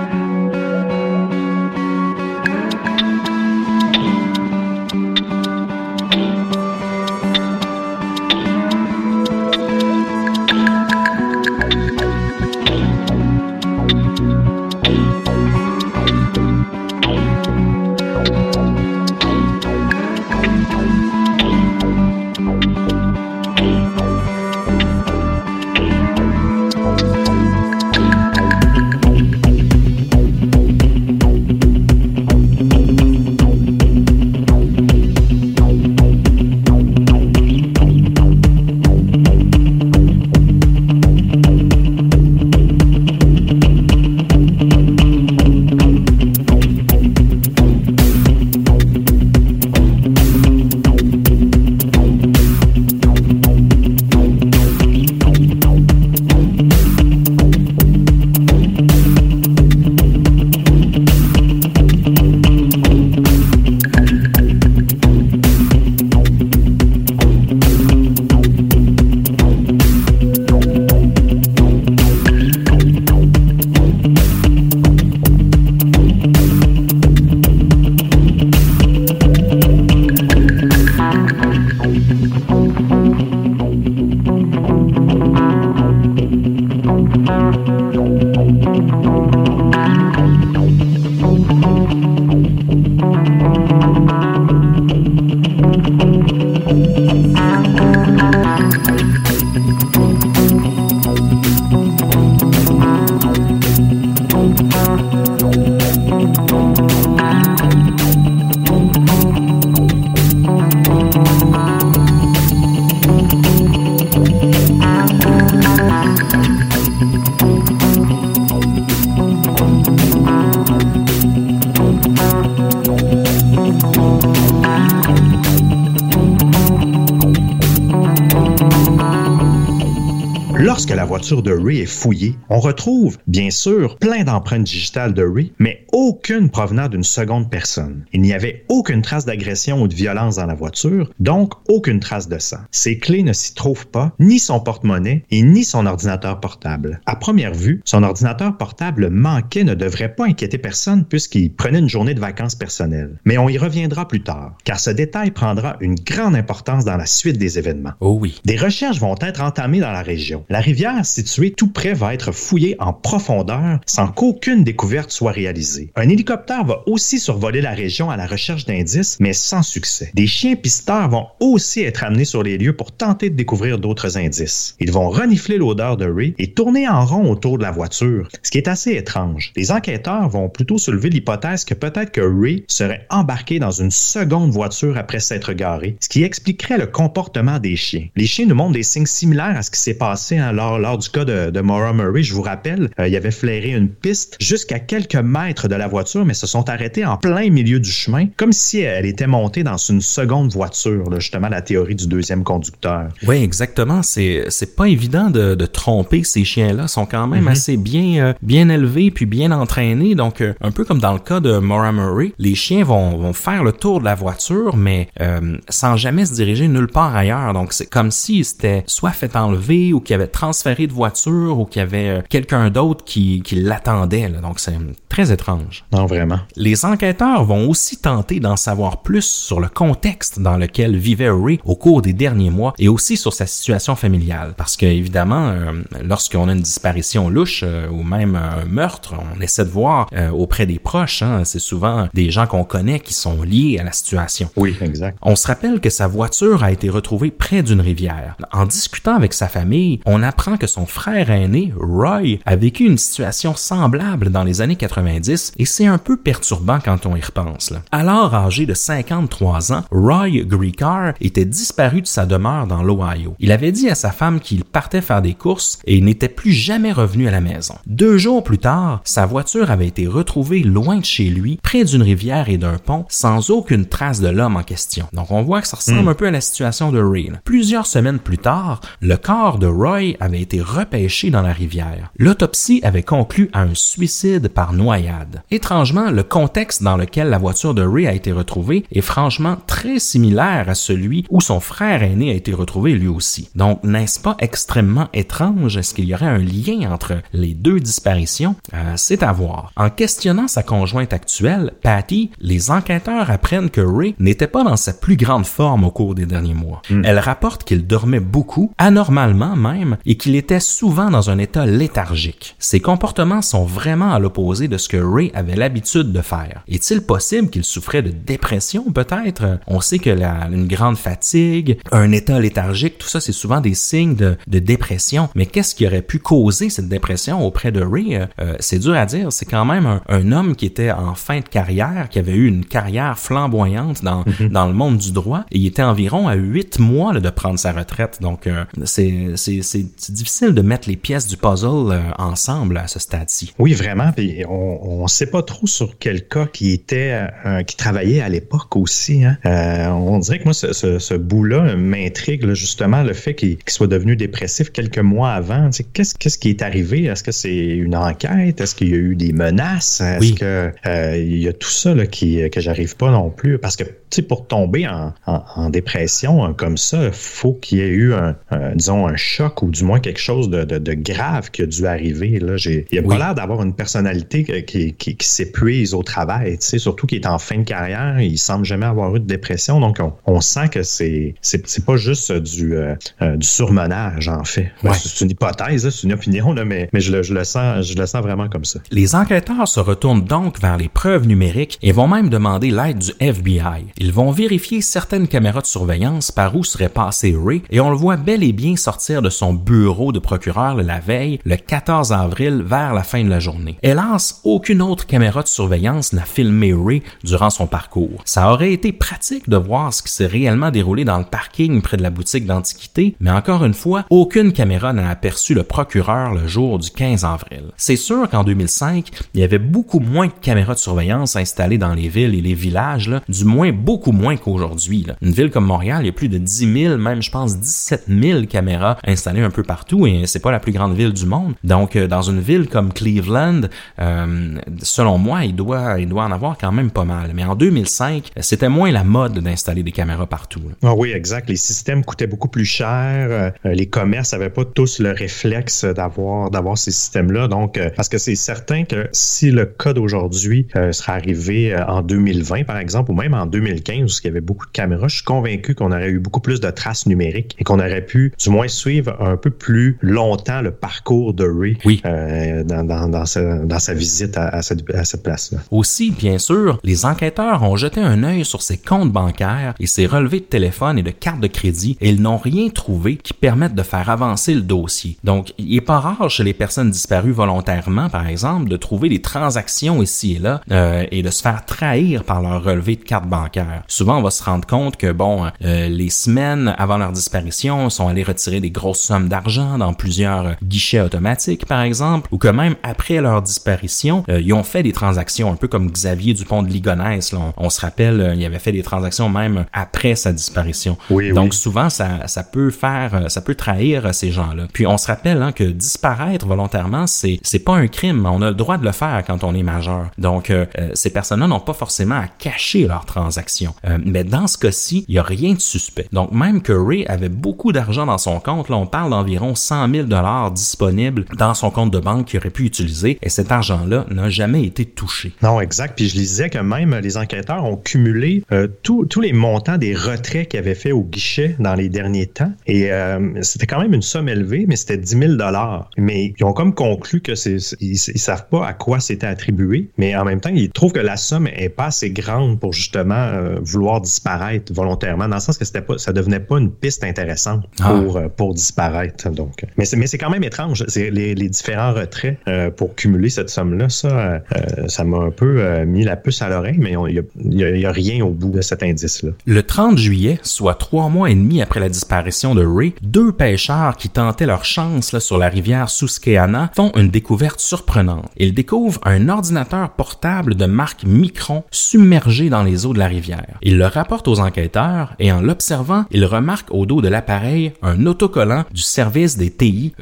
Voiture de Ray est fouillée, on retrouve, bien sûr, plein d'empreintes digitales de Ray, mais aucune provenant d'une seconde personne. Il n'y avait aucune trace d'agression ou de violence dans la voiture, donc aucune trace de sang. Ses clés ne s'y trouvent pas, ni son porte-monnaie et ni son ordinateur portable. À première vue, son ordinateur portable manqué ne devrait pas inquiéter personne puisqu'il prenait une journée de vacances personnelles. Mais on y reviendra plus tard, car ce détail prendra une grande importance dans la suite des événements. Oh oui. Des recherches vont être entamées dans la région. La rivière située tout près va être fouillée en profondeur sans qu'aucune découverte soit réalisée. Un hélicoptère va aussi survoler la région à la recherche d'indices, mais sans succès. Des chiens pisteurs vont aussi être amenés sur les lieux pour tenter de découvrir d'autres indices. Ils vont renifler l'odeur de Ray et tourner en rond autour de la voiture, ce qui est assez étrange. Les enquêteurs vont plutôt soulever l'hypothèse que peut-être que Ray serait embarqué dans une seconde voiture après s'être garé, ce qui expliquerait le comportement des chiens. Les chiens nous montrent des signes similaires à ce qui s'est passé hein, lors, lors, du cas de, de Maura Murray. Je vous rappelle, euh, il avait flairé une piste jusqu'à quelques mètres de la voiture, mais se sont arrêtés en plein milieu du chemin, comme si elle était montée dans une seconde voiture, là, justement la théorie du deuxième conducteur. Oui, exactement. C'est c'est pas évident de, de tromper ces chiens-là. Ils sont quand même Mhm. assez bien euh, bien élevés puis bien entraînés. Donc euh, un peu comme dans le cas de Maura Murray, les chiens vont vont faire le tour de la voiture, mais euh, sans jamais se diriger nulle part ailleurs. Donc c'est comme si c'était soit fait enlever ou qu'il avait transféré de voiture ou qu'il y avait euh, quelqu'un d'autre qui qui l'attendait. Donc c'est très étrange. Non, vraiment. Les enquêteurs vont aussi tenter d'en savoir plus sur le contexte dans lequel vivait Ray au cours des derniers mois et aussi sur sa situation familiale. Parce que, évidemment, euh, lorsqu'on a une disparition louche euh, ou même un meurtre, on essaie de voir euh, auprès des proches. hein. c'est souvent des gens qu'on connaît qui sont liés à la situation. Oui, exact. On se rappelle que sa voiture a été retrouvée près d'une rivière. En discutant avec sa famille, on apprend que son frère aîné, Roy, a vécu une situation semblable dans les années 90 et c'est un peu perturbant quand on y repense. là. Alors âgé de 53 ans, Roy Grecar était disparu de sa demeure dans l'Ohio. Il avait dit à sa femme qu'il partait faire des courses et n'était plus jamais revenu à la maison. Deux jours plus tard, sa voiture avait été retrouvée loin de chez lui, près d'une rivière et d'un pont, sans aucune trace de l'homme en question. Donc on voit que ça ressemble un peu à la situation de Ray. Plusieurs semaines plus tard, le corps de Roy avait été repêché dans la rivière. L'autopsie avait conclu à un suicide par noyade. Étrangement, le contexte dans lequel la voiture de Ray a été retrouvée est franchement très similaire à celui où son frère aîné a été retrouvé lui aussi. Donc, n'est-ce pas extrêmement étrange? Est-ce qu'il y aurait un lien entre les deux disparitions? Euh, c'est à voir. En questionnant sa conjointe actuelle, Patty, les enquêteurs apprennent que Ray n'était pas dans sa plus grande forme au cours des derniers mois. Elle rapporte qu'il dormait beaucoup, anormalement même, et qu'il était souvent dans un état léthargique. Ses comportements sont vraiment à l'opposé de ce que Ray avait l'habitude de faire. Est-il possible qu'il souffrait de dépression peut-être? On sait que la, une grande fatigue, un état léthargique, tout ça c'est souvent des signes de, de dépression. Mais qu'est-ce qui aurait pu causer cette dépression auprès de Ray? Euh, euh, c'est dur à dire. C'est quand même un, un homme qui était en fin de carrière, qui avait eu une carrière flamboyante dans, dans le monde du droit. Et il était environ à huit mois là, de prendre sa retraite. Donc euh, c'est c'est- c'est c'est difficile de mettre les pièces du puzzle euh, ensemble à ce stade-ci. Oui, vraiment. Puis on ne sait pas trop sur quel cas qui était, euh, qui travaillait à l'époque aussi. Hein. Euh, on dirait que moi, ce, ce, ce bout-là m'intrigue justement le fait qu'il soit devenu dépressif quelques mois avant. Tu sais, Qu'est-ce qui est arrivé? Est-ce que c'est une enquête? Est-ce qu'il y a eu des menaces? Est-ce Oui. que euh, il y a tout ça là, qui, que j'arrive pas non plus? Parce que pour tomber en, en, en dépression hein, comme ça, faut qu'il y ait eu un, un, disons, un choc ou du moins quelque chose de, de, de grave qui a dû arriver. Là. J'ai, il a Oui. pas l'air d'avoir une personnalité qui, qui, s'épuise au travail, surtout qu'il est en fin de carrière, il semble jamais avoir eu de dépression, donc on, on sent que c'est, c'est, c'est pas juste du, euh, euh, du surmenage en fait. Ben, Ouais. C'est, une hypothèse, c'est une opinion, là, mais, mais je, le, je, le sens, je le sens vraiment comme ça. Les enquêteurs se retournent donc vers les preuves numériques et vont même demander l'aide du FBI. Ils vont vérifier certaines caméras de surveillance par où serait passé Ray et on le voit bel et bien sortir de son bureau de procureur la veille, le 14 avril, vers la fin de la journée. Hélas, aucune autre caméra de surveillance n'a filmé Ray durant son parcours. Ça aurait été pratique de voir ce qui s'est réellement déroulé dans le parking près de la boutique d'antiquité, mais encore une fois, aucune caméra n'a aperçu le procureur le jour du 15 avril. C'est sûr qu'en 2005, il y avait beaucoup moins de caméras de surveillance installées dans les villes et les villages, du moins beaucoup moins qu'aujourd'hui. Une ville comme Montréal, il y a plus de 10 000, même je pense 17 000 caméras installées un peu partout et c'est pas la plus grande ville du monde. Donc, euh, dans une ville comme Cleveland, euh, selon moi, il doit, il doit en avoir quand même pas mal. Mais en 2005, c'était moins la mode d'installer des caméras partout. Ah oui, exact. Les systèmes coûtaient beaucoup plus cher. les commerces n'avaient pas tous le réflexe d'avoir d'avoir ces systèmes-là. Donc, parce que c'est certain que si le code aujourd'hui serait arrivé en 2020, par exemple, ou même en 2015, où il y avait beaucoup de caméras, je suis convaincu qu'on aurait eu beaucoup plus de traces numériques et qu'on aurait pu, du moins, suivre un peu plus longtemps le parcours de Ray euh, dans, sa, visite à, cette, à cette place-là. Aussi, bien sûr, les enquêteurs ont jeté un œil sur ses comptes bancaires et ses relevés de téléphone et de carte de crédit et ils n'ont rien trouvé qui permette de faire avancer le dossier. Donc, il n'est pas rare chez les personnes disparues volontairement, par exemple, de trouver des transactions ici et là euh, et de se faire trahir par leur relevé de carte bancaire. Souvent, on va se rendre compte que, bon, euh, les semaines avant leur disparition, sont allés retirer des grosses sommes d'argent dans plusieurs guichets automatiques, par exemple, ou que même après leur disparition, euh, ils ont fait des transactions, un peu comme Xavier Dupont de Ligonnès. On, se rappelle, euh, il avait fait des transactions même après sa disparition. Oui, Donc souvent, ça, ça peut faire, ça peut trahir ces gens-là. Puis on se rappelle hein, que disparaître volontairement, c'est c'est pas un crime. On a le droit de le faire quand on est majeur. Donc ces personnes-là n'ont pas forcément à cacher leurs transactions. mais dans ce cas-ci, il y a rien de suspect. Donc même que Ray avait beaucoup d'argent dans son compte, là on parle d'environ 100 000 dollars disponibles dans son compte de banque qu'il aurait pu utiliser et cet argent-là n'a jamais été touché. Non, exact. Puis je lisais que même les enquêteurs ont cumulé euh, tous les montants des retraits qu'ils avaient fait au guichet dans les derniers temps et euh, c'était quand même une somme élevée, mais c'était 10 000 dollars. Mais ils ont comme conclu que c'est ils, savent pas à quoi c'était attribué, mais en même temps ils trouvent que la somme est pas assez grande pour justement euh, vouloir disparaître volontairement, dans le sens que c'était pas, ça devenait pas une piste intéressante ah. pour, pour disparaître. Donc, mais c'est, mais c'est quand même étrange. Les, les différents retraits euh, pour cumuler cette somme-là. Ça, euh, ça m'a un peu mis la puce à l'oreille, mais il n'y a, y a, rien au bout de cet indice-là. Le 30 juillet, soit trois mois et demi après la disparition de Ray, deux pêcheurs qui tentaient leur chance là, sur la rivière Susquehanna font une découverte surprenante. Ils découvrent un ordinateur portable de marque Micron submergé dans les eaux de la rivière. Ils le rapportent aux enquêteurs et en l'observant, ils remarquent au dos de l'appareil un autocollant du service des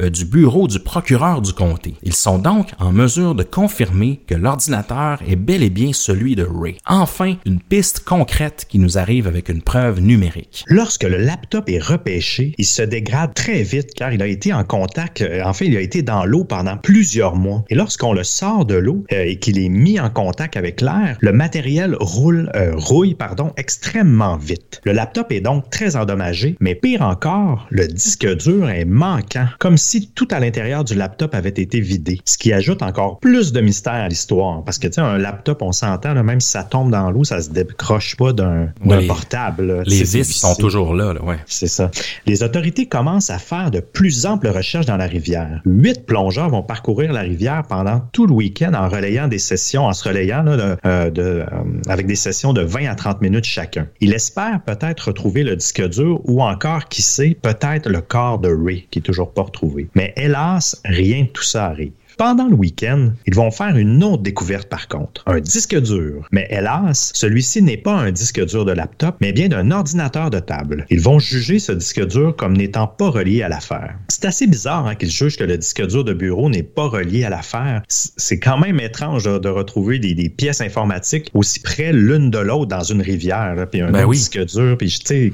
Euh, du bureau du procureur du comté. Ils sont donc en mesure de confirmer que l'ordinateur est bel et bien celui de Ray. Enfin, une piste concrète qui nous arrive avec une preuve numérique. Lorsque le laptop est repêché, il se dégrade très vite car il a été en contact, euh, en fait, il a été dans l'eau pendant plusieurs mois. Et lorsqu'on le sort de l'eau euh, et qu'il est mis en contact avec l'air, le matériel roule, rouille pardon, extrêmement vite. Le laptop est donc très endommagé, mais pire encore, le disque dur est manquant, comme si tout à l'intérieur du laptop avait été vidé, ce qui ajoute encore plus de mystère à l'histoire. Parce que, tu sais, un laptop, on s'entend, même si ça tombe dans l'eau, ça se décroche pas d'un portable. Les vis sont toujours là, ouais. C'est ça. Les autorités commencent à faire de plus amples recherches dans la rivière. Huit plongeurs vont parcourir la rivière pendant tout le week-end en relayant des sessions, en se relayant là, euh, euh, avec des sessions de 20 à 30 minutes chacun. Il espère peut-être retrouver le disque dur ou encore, qui sait, peut-être le corps de Ray qui est toujours pas retrouvé. Mais hélas, rien de tout ça arrive. Pendant le week-end, ils vont faire une autre découverte par contre, un disque dur. Mais hélas, celui-ci n'est pas un disque dur de laptop, mais bien d'un ordinateur de table. Ils vont juger ce disque dur comme n'étant pas relié à l'affaire. C'est assez bizarre hein, qu'ils jugent que le disque dur de bureau n'est pas relié à l'affaire. C'est quand même étrange de, retrouver des, pièces informatiques aussi près l'une de l'autre dans une rivière, puis un ben disque dur, puis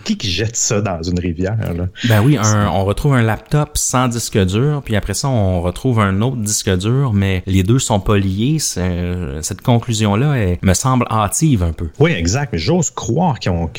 qui qui jette ça dans une rivière? Ben oui, on retrouve un laptop sans disque dur, puis après ça, on retrouve un autre disque mais les deux sont pas liés. Cette conclusion-là me semble hâtive un peu. Oui, exact. Mais j'ose croire qu'ils ont,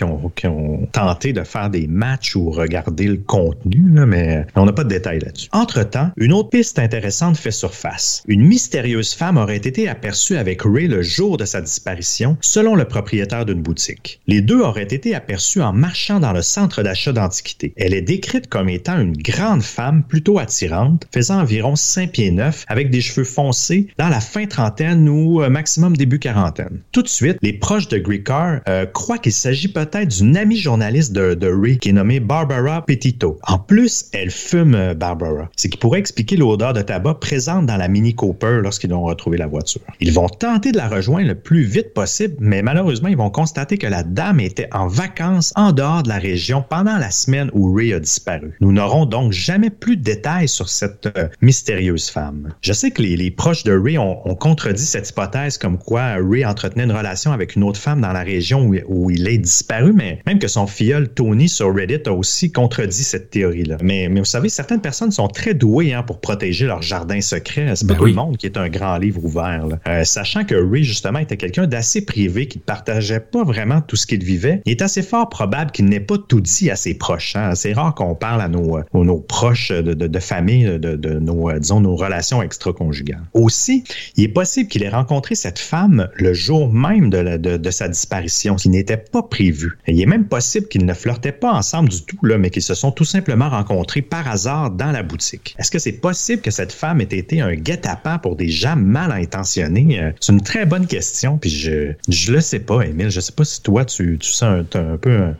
ont, tenté de faire des matchs ou regarder le contenu, mais on n'a pas de détails là-dessus. Entre-temps, une autre piste intéressante fait surface. Une mystérieuse femme aurait été aperçue avec Ray le jour de sa disparition, selon le propriétaire d'une boutique. Les deux auraient été aperçus en marchant dans le centre d'achat d'antiquités. Elle est décrite comme étant une grande femme plutôt attirante, faisant environ 5 pieds 9, avec avec des cheveux foncés dans la fin trentaine ou euh, maximum début quarantaine. Tout de suite, les proches de Griecar euh, croient qu'il s'agit peut-être d'une amie journaliste de, de Ray qui est nommée Barbara Petito. En plus, elle fume euh, Barbara, ce qui pourrait expliquer l'odeur de tabac présente dans la Mini Cooper lorsqu'ils ont retrouvé la voiture. Ils vont tenter de la rejoindre le plus vite possible, mais malheureusement, ils vont constater que la dame était en vacances en dehors de la région pendant la semaine où Ray a disparu. Nous n'aurons donc jamais plus de détails sur cette mystérieuse femme. Sais que les, les proches de Ray ont, ont, contredit cette hypothèse comme quoi Ray entretenait une relation avec une autre femme dans la région où, où il est disparu, mais même que son filleul Tony sur Reddit a aussi contredit cette théorie-là. Mais, mais vous savez, certaines personnes sont très douées hein, pour protéger leur jardin secret. C'est pas ben tout oui. le monde qui est un grand livre ouvert. Euh, sachant que Ray, justement, était quelqu'un d'assez privé, qui ne partageait pas vraiment tout ce qu'il vivait, il est assez fort probable qu'il n'ait pas tout dit à ses proches. Hein. C'est rare qu'on parle à nos, euh, nos proches de, de, de famille, de, de, nos, euh, disons, nos relations extra-conjugales. Aussi, il est possible qu'il ait rencontré cette femme le jour même de, la, de, de sa disparition, qui n'était pas prévu. Il est même possible qu'ils ne flirtaient pas ensemble du tout, là, mais qu'ils se sont tout simplement rencontrés par hasard dans la boutique. Est-ce que c'est possible que cette femme ait été un guet-apens pour des gens mal intentionnés? Euh, c'est une très bonne question, puis je je le sais pas, Émile. Je sais pas si toi, tu, tu sens un, un peu un,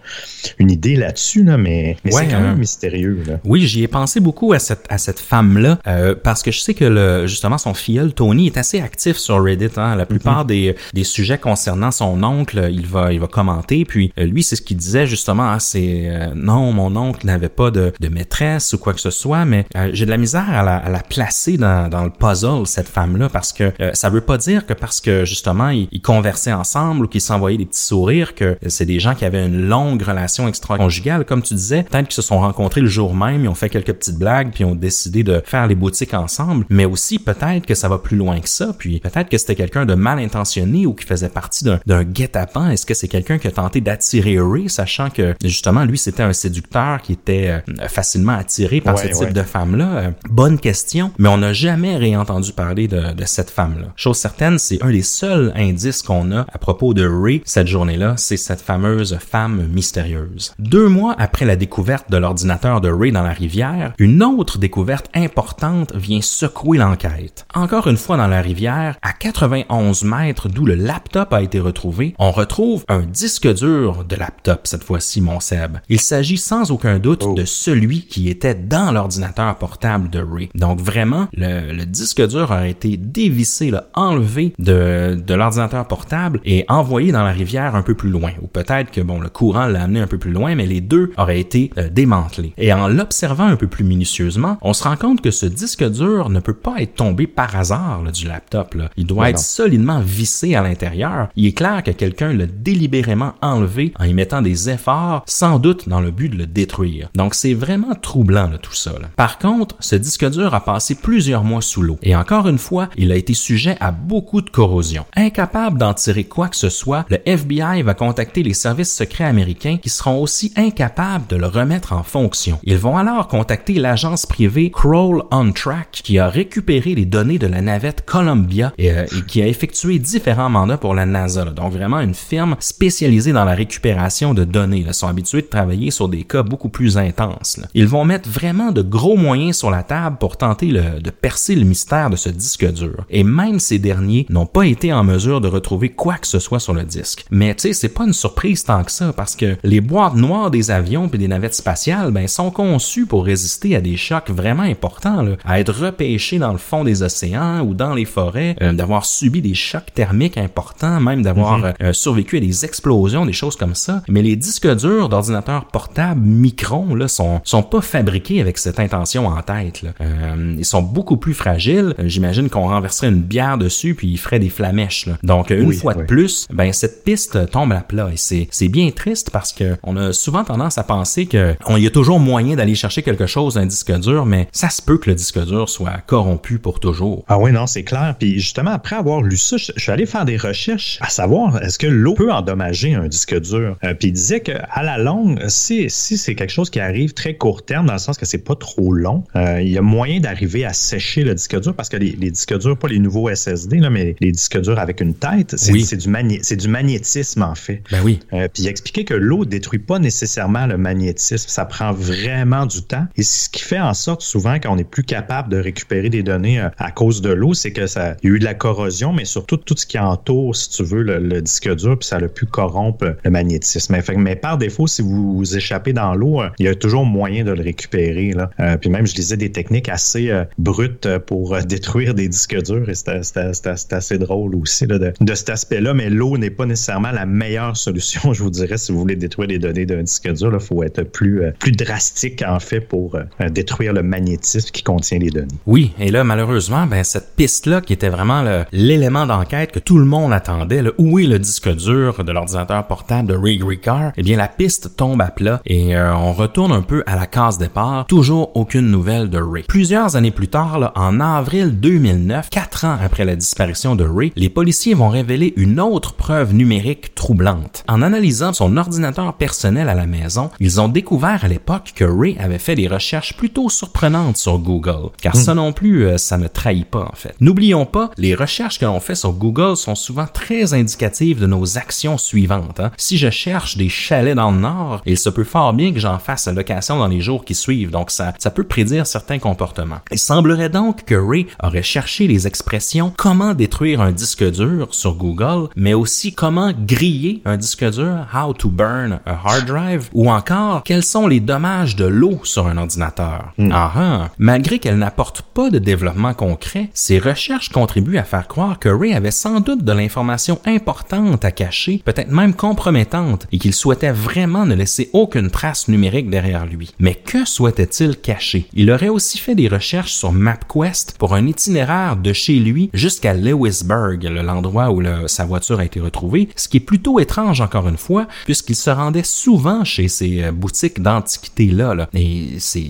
une idée là-dessus, là, mais, mais ouais, c'est quand même euh, mystérieux. Là. Oui, j'y ai pensé beaucoup à cette, à cette femme-là, euh, parce que je sais que le, justement son filleul, Tony, est assez actif sur Reddit. Hein. La plupart mm -hmm. des, des sujets concernant son oncle, il va, il va commenter. Puis euh, lui, c'est ce qu'il disait justement, ah, c'est euh, non, mon oncle n'avait pas de, de maîtresse ou quoi que ce soit, mais euh, j'ai de la misère à la, à la placer dans, dans le puzzle, cette femme-là, parce que ça veut pas dire que parce que justement, ils, ils conversaient ensemble ou qu'ils s'envoyaient des petits sourires, que c'est des gens qui avaient une longue relation extra-conjugale. Comme tu disais, peut-être qu'ils se sont rencontrés le jour même, ils ont fait quelques petites blagues, puis ont décidé de faire les boutiques ensemble, mais aussi peut-être que ça va plus loin que ça, puis peut-être que c'était quelqu'un de mal intentionné ou qui faisait partie d'un guet-apens. Est-ce que c'est quelqu'un qui a tenté d'attirer Ray, sachant que justement, lui, c'était un séducteur qui était euh, facilement attiré par ouais, ce type ouais. de femme-là? Euh, bonne question, mais on n'a jamais réentendu parler de, de cette femme-là. Chose certaine, c'est un des seuls indices qu'on a à propos de Ray cette journée-là, c'est cette fameuse femme mystérieuse. Deux mois après la découverte de l'ordinateur de Ray dans la rivière, une autre découverte importante vient secouer l'enquête. Encore une fois dans la rivière, à 91 mètres d'où le laptop a été retrouvé, on retrouve un disque dur de laptop cette fois-ci, mon Seb. Il s'agit sans aucun doute oh. de celui qui était dans l'ordinateur portable de Ray. Donc vraiment, le, le disque dur a été dévissé, là, enlevé de, de l'ordinateur portable et envoyé dans la rivière un peu plus loin. Ou peut-être que bon, le courant l'a amené un peu plus loin, mais les deux auraient été euh, démantelés. Et en l'observant un peu plus minutieusement, on se rend compte que ce disque dur ne peut pas être tombé par hasard là, du laptop. Là. Il doit ouais, être non. solidement vissé à l'intérieur. Il est clair que quelqu'un l'a délibérément enlevé en y mettant des efforts, sans doute dans le but de le détruire. Donc c'est vraiment troublant là, tout ça. Là. Par contre, ce disque dur a passé plusieurs mois sous l'eau. Et encore une fois, il a été sujet à beaucoup de corrosion. Incapable d'en tirer quoi que ce soit, le FBI va contacter les services secrets américains qui seront aussi incapables de le remettre en fonction. Ils vont alors contacter l'agence privée Crawl on Track qui a récupéré les données de la navette Columbia et, euh, et qui a effectué différents mandats pour la NASA. Donc vraiment une firme spécialisée dans la récupération de données. Ils sont habitués de travailler sur des cas beaucoup plus intenses. Ils vont mettre vraiment de gros moyens sur la table pour tenter de percer le mystère de ce disque dur. Et même ces derniers n'ont pas été en mesure de retrouver quoi que ce soit sur le disque. Mais tu sais, c'est pas une surprise tant que ça parce que les boîtes noires des avions et des navettes spatiales ben, sont conçues pour résister à des chocs vraiment importants, à être repêchées dans le fond des océans ou dans les forêts, euh, d'avoir subi des chocs thermiques importants, même d'avoir mm -hmm. euh, survécu à des explosions, des choses comme ça. Mais les disques durs d'ordinateurs portables Micron là, sont, sont pas fabriqués avec cette intention en tête. Là. Euh, ils sont beaucoup plus fragiles. J'imagine qu'on renverserait une bière dessus puis il ferait des flamèches. Là. Donc une oui, fois oui. de plus, ben cette piste tombe à plat et c'est c'est bien triste parce que on a souvent tendance à penser que on y a toujours moyen d'aller chercher quelque chose d'un disque dur, mais ça se peut que le disque dur soit corrompu pour toujours. Ah oui, non, c'est clair. Puis justement après avoir lu ça, je, je suis allé faire des recherches à savoir est-ce que l'eau peut endommager un disque dur? Euh, puis il disait que à la longue, si si c'est quelque chose qui arrive très court terme dans le sens que c'est pas trop long, euh, il y a moyen d'arriver à sécher le disque dur parce que les, les, disques durs, pas les nouveaux SSD là, mais les disques durs avec une tête, c'est oui. du magné du magnétisme en fait. Ben oui. Euh, puis il expliquait que l'eau détruit pas nécessairement le magnétisme, ça prend vraiment du temps et c'est ce qui fait en sorte souvent qu'on est plus capable de récupérer des données à cause de l'eau, c'est que ça il y a eu de la corrosion, mais surtout tout ce qui entoure, si tu veux, le, disque dur, puis ça a pu corrompre le magnétisme. Mais, mais par défaut, si vous, échappez dans l'eau, il y a toujours moyen de le récupérer. Là. puis même, je disais des techniques assez brutes pour détruire des disques durs, et c'était assez drôle aussi là, de, de cet aspect-là, mais l'eau n'est pas nécessairement la meilleure solution, je vous dirais, si vous voulez détruire les données d'un disque dur. Il faut être plus, euh, plus drastique, en fait, pour euh, détruire le magnétisme qui contient les données. Oui, et là, malheureusement, ben, cette piste-là, qui était vraiment l'élément d'enquête que tout le monde attendait, là, où est le disque dur de l'ordinateur portable de Ray Ricard, eh bien, la piste tombe à plat et euh, on retourne un peu à la case départ. Toujours aucune nouvelle de Ray. Plusieurs années plus tard, là, en avril 2009, quatre ans après la disparition de Ray, les policiers vont révéler une autre preuve numérique troublante. En analysant son ordinateur personnel à la maison, ils ont découvert à l'époque que Ray avait fait des recherches plutôt surprenantes sur Google, car ça hmm. non plus, euh, ça ne trahit pas en fait. N'oublions pas, les recherches que l'on fait sur Google sont souvent très indicatives de nos actions suivantes. Hein. Si je cherche des chalets dans le Nord, il se peut fort bien que j'en fasse la location dans les jours qui suivent, donc ça, ça peut prédire certains comportements. Il semblerait donc que Ray aurait cherché les expressions comment détruire un disque dur sur Google, mais aussi comment griller un disque dur, how to burn a hard drive, ou encore quels sont les dommages de l'eau sur un ordinateur. Ah, ah. Malgré qu'elle n'apporte pas de développement concret, ces recherches contribuent à faire croire que Ray avait sans doute de l'information importante à cacher, peut-être même compromettante, et qu'il souhaitait vraiment ne laisser aucune trace numérique derrière lui. Mais que souhaitait-il cacher? Il aurait aussi fait des recherches sur MapQuest pour un itinéraire de chez lui jusqu'à Lewisburg, l'endroit où sa voiture a été retrouvée, ce qui est plutôt étrange encore une fois, puisqu'il se rendait souvent chez ces euh, boutiques d'antiquités-là. Là. Et c'est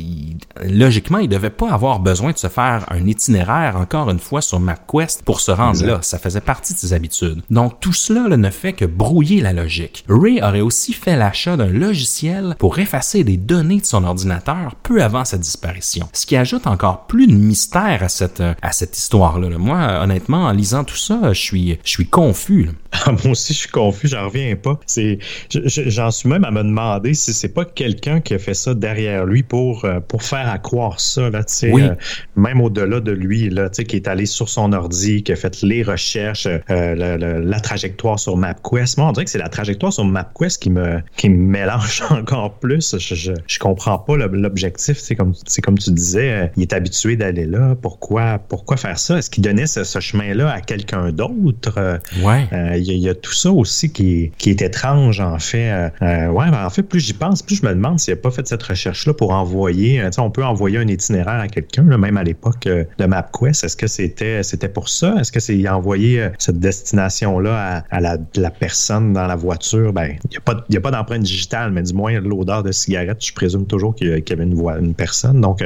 logiquement, il devait pas avoir besoin de se faire un itinéraire encore une fois sur MapQuest pour se rendre là. Ça faisait partie de ses habitudes. Donc tout cela ne fait que brouiller la logique. Ray aurait aussi fait l'achat d'un logiciel pour effacer des données de son ordinateur peu avant sa disparition, ce qui ajoute encore plus de mystère à cette à cette histoire-là. Moi, honnêtement, en lisant tout ça, je suis je suis confus. Ah, moi aussi, je suis confus, j'en reviens pas. C'est, j'en suis même à me demander si c'est pas quelqu'un qui a fait ça derrière lui pour euh, pour faire à croire ça là, sais, euh, même au-delà de lui là, qui est allé sur son ordi, qui a fait les recherches, euh, la, trajectoire sur MapQuest. Moi, on dirait que c'est la trajectoire sur MapQuest qui me qui me mélange encore plus. Je, je, je comprends pas l'objectif. C'est comme comme tu disais, il est habitué d'aller là. Pourquoi pourquoi faire ça? Est-ce qu'il donnait ce, chemin-là à quelqu'un d'autre? Ouais il y, a tout ça aussi qui, qui est étrange, en fait. Euh, euh, ouais, ben, en fait, plus j'y pense, plus je me demande s'il n'a pas fait cette recherche-là pour envoyer. Euh, on peut envoyer un itinéraire à quelqu'un, même à l'époque de MapQuest. Est-ce que c'était c'était pour ça? Est-ce que c'est envoyé cette destination-là à, la, personne dans la voiture? Ben, il n'y a pas, pas d'empreinte digitale, mais du moins, l'odeur de cigarette, je présume toujours qu'il y, avait une, voix, une personne. Donc,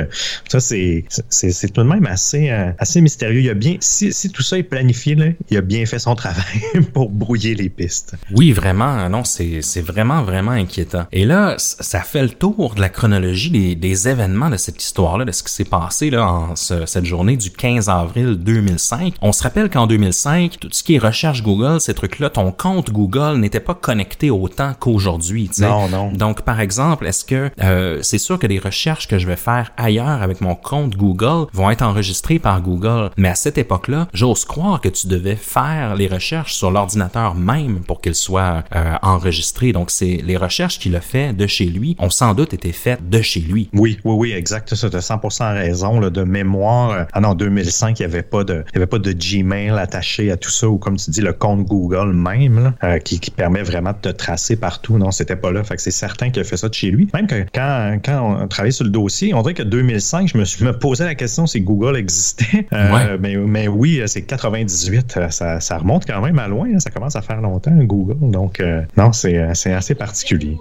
ça, c'est tout de même assez, assez mystérieux. Il y a bien, si, si tout ça est planifié, il a bien fait son travail pour brouiller les pistes. Oui, vraiment. Non, c'est, vraiment, vraiment inquiétant. Et là, ça fait le tour de la chronologie des, des événements de cette histoire-là, de ce qui s'est passé là, en cette journée du 15 avril 2005. On se rappelle qu'en 2005, tout ce qui est recherche Google, ces trucs-là, ton compte Google n'était pas connecté autant qu'aujourd'hui. Non, non. Donc, par exemple, est-ce que euh, c'est sûr que les recherches que je vais faire ailleurs avec mon compte Google vont être enregistrées par Google, mais à cette époque-là, j'ose croire que tu devais faire les recherches sur l'ordinateur même pour qu'il soit euh, enregistré. Donc, c'est les recherches qu'il a fait de chez lui ont sans doute été faites de chez lui. Oui, oui, oui, exact. Ça, tu as 100% raison. Là, de mémoire, ah non, 2005, il n'y avait, pas de, il y avait pas de Gmail attaché à tout ça, ou comme tu dis, le compte Google même, euh, qui, qui, permet vraiment de te tracer partout. Non, c'était pas là. Fait que c'est certain qu'il a fait ça de chez lui. Même que quand, quand on travaillait sur le dossier, on dirait que 2005, je me, suis, me posais la question si Google existait. Euh, mais, mais oui, c'est 98. Ça, ça remonte quand même à loin. Hein ça commence à faire longtemps, Google. Donc, euh, non, euh, c'est assez particulier.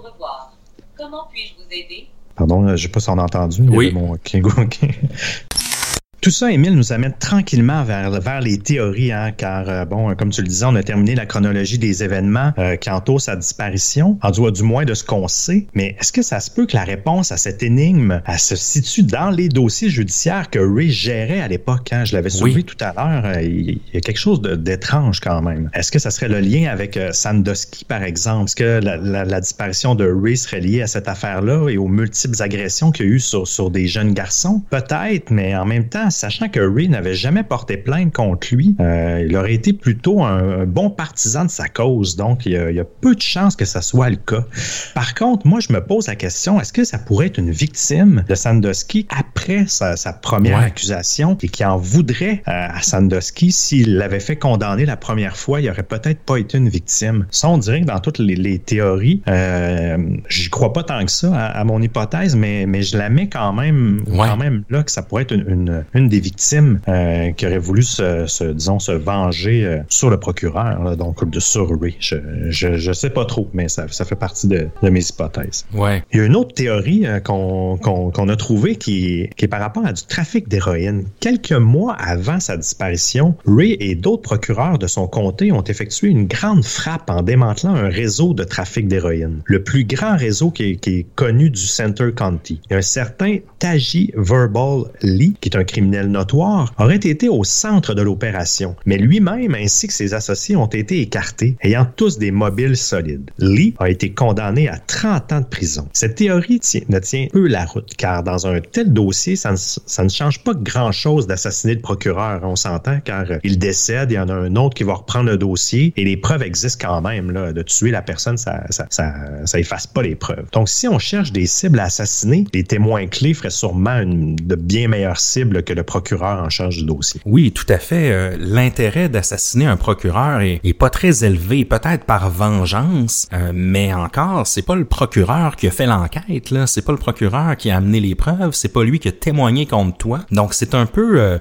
Comment puis-je vous aider? Pardon, je ne sais pas si on a entendu. Oui. Tout ça, Émile, nous amène tranquillement vers, vers les théories, hein, car, euh, bon, comme tu le disais, on a terminé la chronologie des événements euh, qui entourent sa disparition, en du, du moins de ce qu'on sait. Mais est-ce que ça se peut que la réponse à cette énigme elle se situe dans les dossiers judiciaires que Ray gérait à l'époque? Hein? Je l'avais soulevé tout à l'heure. Euh, il y a quelque chose d'étrange quand même. Est-ce que ça serait le lien avec Sandusky, par exemple? Est-ce que la, la, disparition de Ray serait liée à cette affaire-là et aux multiples agressions qu'il y a eu sur, sur des jeunes garçons? Peut-être, mais en même temps, cependant, sachant que Ray n'avait jamais porté plainte contre lui, euh, il aurait été plutôt un, bon partisan de sa cause. Donc, il y, a, peu de chances que ça soit le cas. Par contre, moi, je me pose la question, est-ce que ça pourrait être une victime de Sandusky après sa, première accusation et qui en voudrait euh, à Sandusky s'il l'avait fait condamner la première fois, il aurait peut-être pas été une victime? Ça, on dirait que dans toutes les, théories, euh, j'y crois pas tant que ça à, mon hypothèse, mais, mais je la mets quand même, quand même là que ça pourrait être une, une, des victimes euh, qui aurait voulu se, disons, se venger euh, sur le procureur, donc de sur Ray. Je, je, sais pas trop, mais ça, ça fait partie de, de, mes hypothèses. Ouais. Il y a une autre théorie euh, qu'on qu'on a trouvée qui, qui est par rapport à du trafic d'héroïne. Quelques mois avant sa disparition, Ray et d'autres procureurs de son comté ont effectué une grande frappe en démantelant un réseau de trafic d'héroïne. Le plus grand réseau qui est, qui est connu du Center County. Il y a un certain Taji Verbal Lee, qui est un criminel notoire, aurait été au centre de l'opération, mais lui-même ainsi que ses associés ont été écartés, ayant tous des mobiles solides. Lee a été condamné à 30 ans de prison. Cette théorie ne tient peu la route, car dans un tel dossier, ça ne, change pas grand-chose d'assassiner le procureur, on s'entend, car il décède, il y en a un autre qui va reprendre le dossier, et les preuves existent quand même. De tuer la personne, ça, ça, ça, efface pas les preuves. Donc, si on cherche des cibles à assassiner, les témoins clés feraient sûrement de bien meilleures cibles que le procureur en charge du dossier. Oui, tout à fait. Euh, l'intérêt d'assassiner un procureur est, pas très élevé, peut-être par vengeance, euh, mais encore, c'est pas le procureur qui a fait l'enquête, là. C'est pas le procureur qui a amené les preuves, c'est pas lui qui a témoigné contre toi. Donc c'est un peu, euh,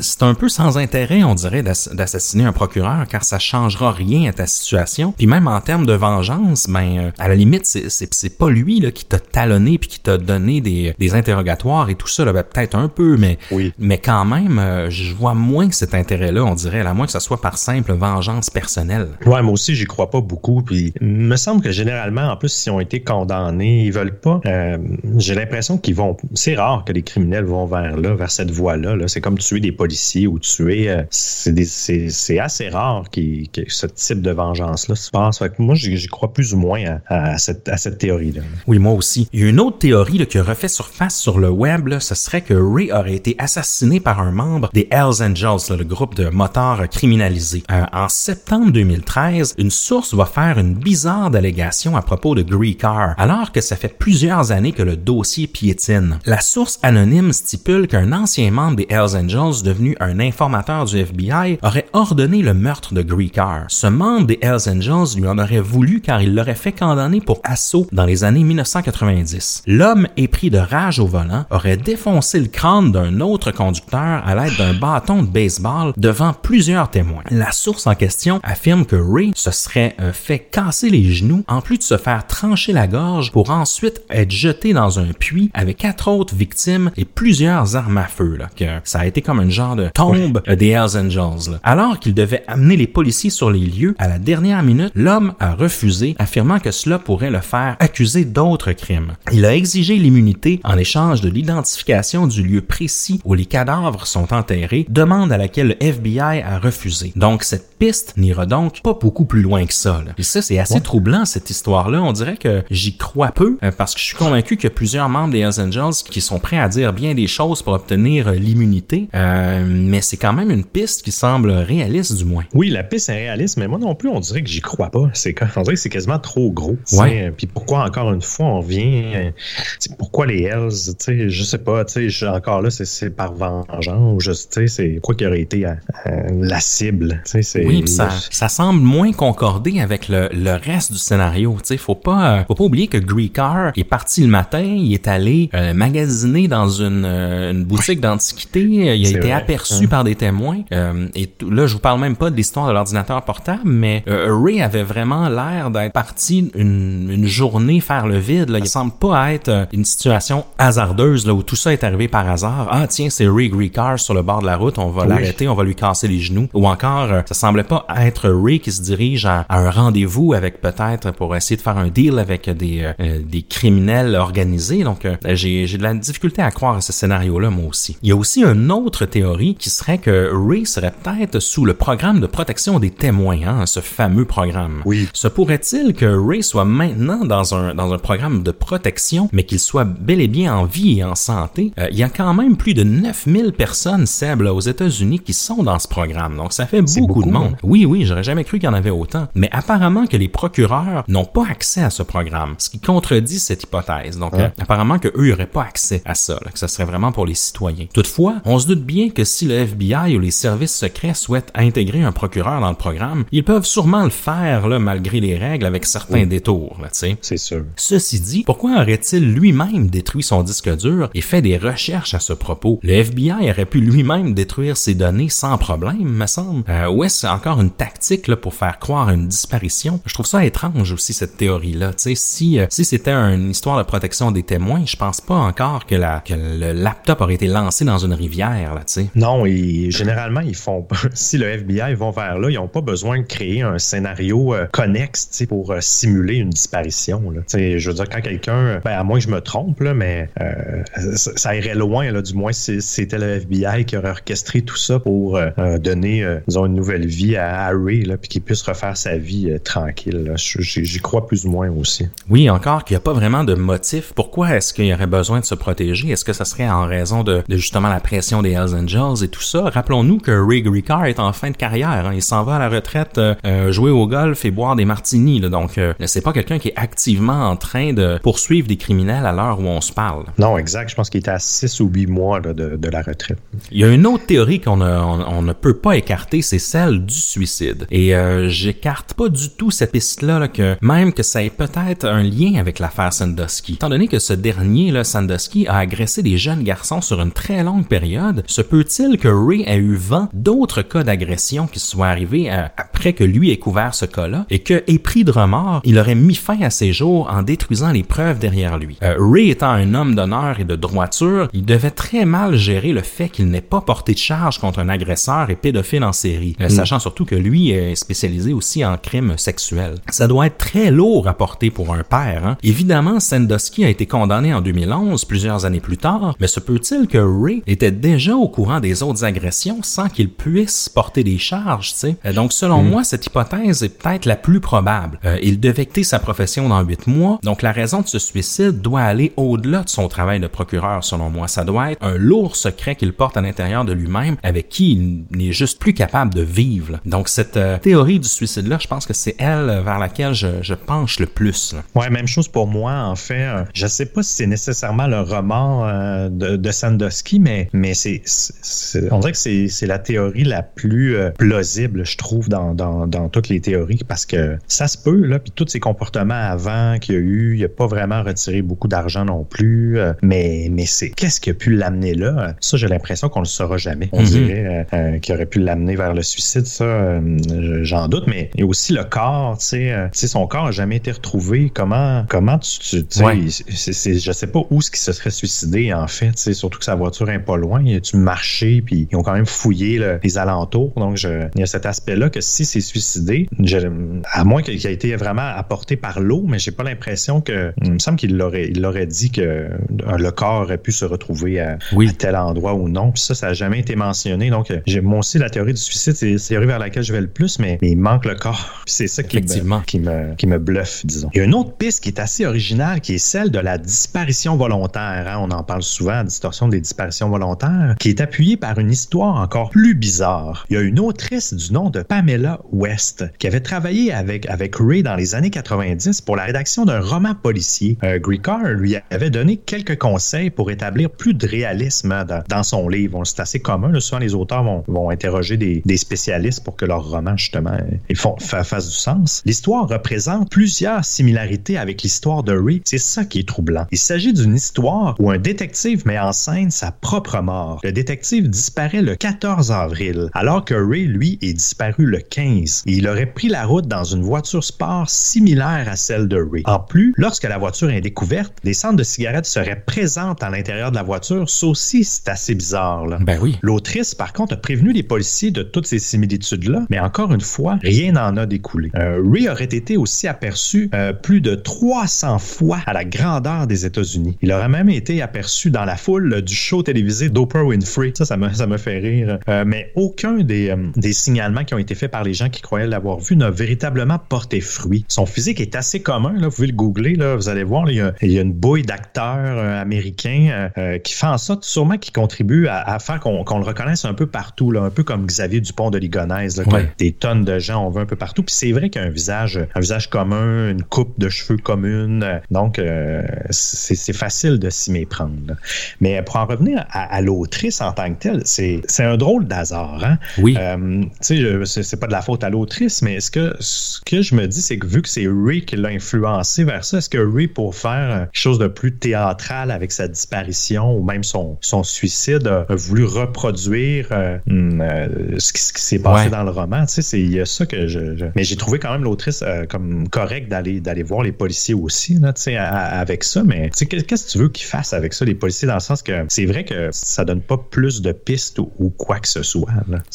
c'est un peu sans intérêt, on dirait, d'assassiner un procureur, car ça changera rien à ta situation. Puis même en termes de vengeance, ben, à la limite, c'est pas lui là qui t'a talonné puis qui t'a donné des, des interrogatoires et tout ça, là, ben, peut-être un peu, mais, oui. Mais quand même, euh, je vois moins que cet intérêt-là, on dirait, à moins que ça soit par simple vengeance personnelle. Ouais, moi aussi, j'y crois pas beaucoup. Puis, me semble que généralement, en plus, s'ils ont été condamnés, ils veulent pas. Euh, j'ai l'impression qu'ils vont. C'est rare que les criminels vont vers là, vers cette voie-là. -là, c'est comme tuer des policiers ou tuer. Euh, c'est assez rare que ce type de vengeance-là se passe. Fait que moi, j'y crois plus ou moins à, cette, à cette théorie-là. Oui, moi aussi. Il y a une autre théorie là, qui refait surface sur le web. Là, ce serait que Ray aurait été assassiné par un membre des Hells Angels, le groupe de motards criminalisés. Euh, en septembre 2013, une source va faire une bizarre allégation à propos de Carr, alors que ça fait plusieurs années que le dossier piétine. La source anonyme stipule qu'un ancien membre des Hells Angels, devenu un informateur du FBI, aurait ordonné le meurtre de Carr. Ce membre des Hells Angels lui en aurait voulu car il l'aurait fait condamner pour assaut dans les années 1990. L'homme, épris de rage au volant, aurait défoncé le crâne d'un autre conducteur à l'aide d'un bâton de baseball devant plusieurs témoins. La source en question affirme que Ray se serait euh, fait casser les genoux en plus de se faire trancher la gorge pour ensuite être jeté dans un puits avec quatre autres victimes et plusieurs armes à feu. Là, que ça a été comme un genre de tombe des Hells Angels. Alors qu'il devait amener les policiers sur les lieux, à la dernière minute, l'homme a refusé, affirmant que cela pourrait le faire accuser d'autres crimes. Il a exigé l'immunité en échange de l'identification du lieu précis où les cadavres sont enterrés, demande à laquelle le FBI a refusé. Donc cette piste n'ira donc pas beaucoup plus loin que ça. Là. Et ça, c'est assez troublant cette histoire-là. On dirait que j'y crois peu euh, parce que je suis convaincu qu'il y a plusieurs membres des Hells Angels qui sont prêts à dire bien des choses pour obtenir euh, l'immunité. Euh, mais c'est quand même une piste qui semble réaliste du moins. Oui, la piste est réaliste, mais moi non plus, on dirait que j'y crois pas. C'est on dirait que c'est quasiment trop gros. Ouais. Puis pourquoi encore une fois on vient pourquoi les Hells, tu sais, je sais pas, tu sais, encore là c'est par vengeance, je sais, c'est quoi qui aurait été la cible, tu sais, Oui, ça, ça semble moins concordé avec le, le reste du scénario, tu sais, faut pas faut pas oublier que Greekar est parti le matin, il est allé euh, magasiner dans une, euh, une boutique d'antiquité, il a été aperçu par des témoins euh, et là je vous parle même pas de l'histoire de l'ordinateur portable, mais Ray avait vraiment l'air d'être parti une, une journée faire le vide, là. il semble pas être une situation hasardeuse là où tout ça est arrivé par hasard. Ah tiens, c'est Ray Greekar sur le bord de la route, on va l'arrêter, on va lui casser les genoux ou encore ça semble semblait pas être Ray qui se dirige à, un rendez-vous avec peut-être pour essayer de faire un deal avec des, euh, des criminels organisés. Donc, euh, j'ai, j'ai de la difficulté à croire à ce scénario-là, moi aussi. Il y a aussi une autre théorie qui serait que Ray serait peut-être sous le programme de protection des témoins, hein, ce fameux programme. Oui. Se pourrait-il que Ray soit maintenant dans un, dans un programme de protection, mais qu'il soit bel et bien en vie et en santé? Euh, il y a quand même plus de 9000 personnes, Seb, aux États-Unis qui sont dans ce programme. Donc, ça fait beaucoup, de monde. Hein? Oui, oui, j'aurais jamais cru qu'il y en avait autant. Mais apparemment que les procureurs n'ont pas accès à ce programme, ce qui contredit cette hypothèse. Donc, euh, apparemment que eux n'auraient pas accès à ça, que ça serait vraiment pour les citoyens. Toutefois, on se doute bien que si le FBI ou les services secrets souhaitent intégrer un procureur dans le programme, ils peuvent sûrement le faire là, malgré les règles avec certains détours. C'est sûr. Ceci dit, pourquoi aurait-il lui-même détruit son disque dur et fait des recherches à ce propos? Le FBI aurait pu lui-même détruire ses données sans problème, me semble. Euh, ou est-ce encore une tactique là, pour faire croire une disparition? Je trouve ça étrange aussi, cette théorie-là. Si, euh, si c'était une histoire de protection des témoins, je pense pas encore que, la, que le laptop aurait été lancé dans une rivière. Là, non, et généralement, ils font si le FBI vont vers là, ils n'ont pas besoin de créer un scénario euh, connexe pour euh, simuler une disparition. Là. Je veux dire, quand quelqu'un, ben, à moins que je me trompe, là, mais euh, ça, irait loin, là, du moins si c'était le FBI qui aurait orchestré tout ça pour donner, disons, une nouvelle vie à Harry, là, puis qu'il puisse refaire sa vie tranquille. J'y crois plus ou moins aussi. Oui, encore qu'il n'y a pas vraiment de motif. Pourquoi est-ce qu'il y aurait besoin de se protéger? Est-ce que ça serait en raison de, de justement la pression des Hells Angels et tout ça? Rappelons-nous que Ray Ricard est en fin de carrière. Hein. Il s'en va à la retraite euh, euh, jouer au golf et boire des martinis. Là. Donc, euh, c'est pas quelqu'un qui est activement en train de poursuivre des criminels à l'heure où on se parle. Non, exact. Je pense qu'il était à 6 ou 8 mois de, de, la retraite. Il y a une autre théorie qu'on on, ne peut pas écarter, c'est celle du suicide. Et j'écarte pas du tout cette piste-là, que même que ça ait peut-être un lien avec l'affaire Sandusky. Étant donné que ce dernier, là, Sandusky, a agressé des jeunes garçons sur une très longue période, se peut-il que Ray ait eu vent d'autres cas d'agression qui soient arrivés euh, après que lui ait couvert ce cas-là et que, épris de remords, il aurait mis fin à ses jours en détruisant les preuves derrière lui? Euh, Ray étant un homme d'honneur et de droiture, il devait très mal gérer le fait qu'il n'ait pas porté de charge contre un agresseur et pédophile en série, euh, mm. sachant surtout que lui est spécialisé aussi en crimes sexuels. Ça doit être très lourd à porter pour un père. Hein? Évidemment, Sandusky a été condamné en 2011, plusieurs années plus tard, mais se peut-il que Ray était déjà au courant des autres agressions sans qu'il puisse porter des charges, tu sais? Euh, donc, selon mm. moi, cette hypothèse est peut-être la plus probable. Euh, il devait quitter sa profession dans huit mois, donc la raison de ce suicide doit aller au-delà de son travail de procureur, selon moi. Ça doit être un lourd secret qu'il porte à l'intérieur de lui-même, avec qui il n'est juste plus capable de vivre. Donc, cette euh, théorie du suicide-là, je pense que c'est elle vers laquelle je, penche le plus. Ouais, même chose pour moi, en fait. je sais pas si c'est nécessairement le remords de, Sandusky, mais, mais c'est, on dirait que c'est la théorie la plus euh, plausible, je trouve, dans, dans, dans, toutes les théories, parce que ça se peut, là, puis tous ces comportements avant qu'il y a eu, il a pas vraiment retiré beaucoup d'argent non plus, euh, mais, mais c'est qu'est-ce qui a pu l'amener là? Ça, j'ai l'impression qu'on le saura jamais. On mhm. dirait euh, qu'il aurait pu l'amener vers le suicide, ça, j'en doute, mais il y a aussi le corps, tu sais, son corps a jamais été retrouvé. Comment, comment tu, tu ouais. je sais pas où ce qui se serait suicidé, en fait, surtout que sa voiture est pas loin, il a-tu marché, puis ils ont quand même fouillé les alentours. Donc, je, il y a cet aspect-là que si c'est suicidé, à moins qu'il ait été vraiment apporté par l'eau, mais j'ai pas l'impression que. Il me semble qu'il l'aurait, il aurait dit que euh, le corps aurait pu se retrouver à, tel endroit ou non. Puis ça, ça n'a jamais été mentionné. Donc, j'ai, moi aussi, la théorie du suicide, c'est la théorie vers laquelle je vais le plus, mais, il manque le corps. c'est ça qui me, qui, me, qui me bluffe, disons. Il y a une autre piste qui est assez originale, qui est celle de la disparition volontaire. Hein. On en parle souvent, distorsion des disparitions volontaires, qui est appuyée par une histoire encore plus bizarre. Il y a une autrice du nom de Pamela West qui avait travaillé avec, avec Ray dans les années 90 pour la rédaction d'un roman policier. Euh, lui avait donné quelques conseils pour établir plus de réalisme dans, son livre. C'est assez commun. souvent, les auteurs vont, vont interroger des, des, spécialistes pour que leur roman, justement, font, fasse du sens. L'histoire représente plusieurs similarités avec l'histoire de Ray. C'est ça qui est troublant. Il s'agit d'une histoire où un détective met en scène sa propre mort. Le détective disparaît le 14 avril, alors que Ray, lui, est disparu le 15 et il aurait pris la route dans une voiture sport similaire à celle de Ray. En plus, lorsque la voiture est découverte, des cendres de cigarettes seraient présentes à l'intérieur de la voiture. Ça aussi, c'est assez bizarre. Là. Ben oui. L'autrice, par contre, a prévenu les policiers de toutes ces similitudes étude-là, mais encore une fois, rien n'en a découlé. Euh, Ray aurait été aussi aperçu euh, plus de 300 fois à la grandeur des États-Unis. Il aurait même été aperçu dans la foule du show télévisé d'Oprah Winfrey. Ça, ça me, ça me fait rire. Euh, mais aucun des, des signalements qui ont été faits par les gens qui croyaient l'avoir vu n'a véritablement porté fruit. Son physique est assez commun. Là. Vous pouvez le googler. Là. Vous allez voir, il, y a, il y a une bouille d'acteurs américains qui fait en sorte sûrement qu'il contribue à, à faire qu'on le reconnaisse un peu partout. Là, un peu comme Xavier Dupont de Ligonnès. Des tonnes de gens, on veut un peu partout. Puis c'est vrai qu'il y a un visage, un visage commun, une coupe de cheveux commune. Donc, euh, c'est facile de s'y méprendre. Mais pour en revenir à, l'autrice en tant que telle, c'est un drôle d'hasard. Hein? Oui. Euh, tu sais, c'est pas de la faute à l'autrice, mais ce que, ce que je me dis, c'est que vu que c'est Ray qui l'a influencé vers ça, est-ce que Ray, pour faire quelque chose de plus théâtral avec sa disparition ou même son, son suicide, a, voulu reproduire euh, hmm, ce qui, s'est passé dans le roman? Tu sais, il y a ça que je... Mais j'ai trouvé quand même l'autrice comme correct d'aller d'aller voir les policiers aussi là, avec ça. Mais qu'est-ce que tu veux qu'ils fassent avec ça, les policiers, dans le sens que c'est vrai que ça donne pas plus de pistes ou, quoi que ce soit.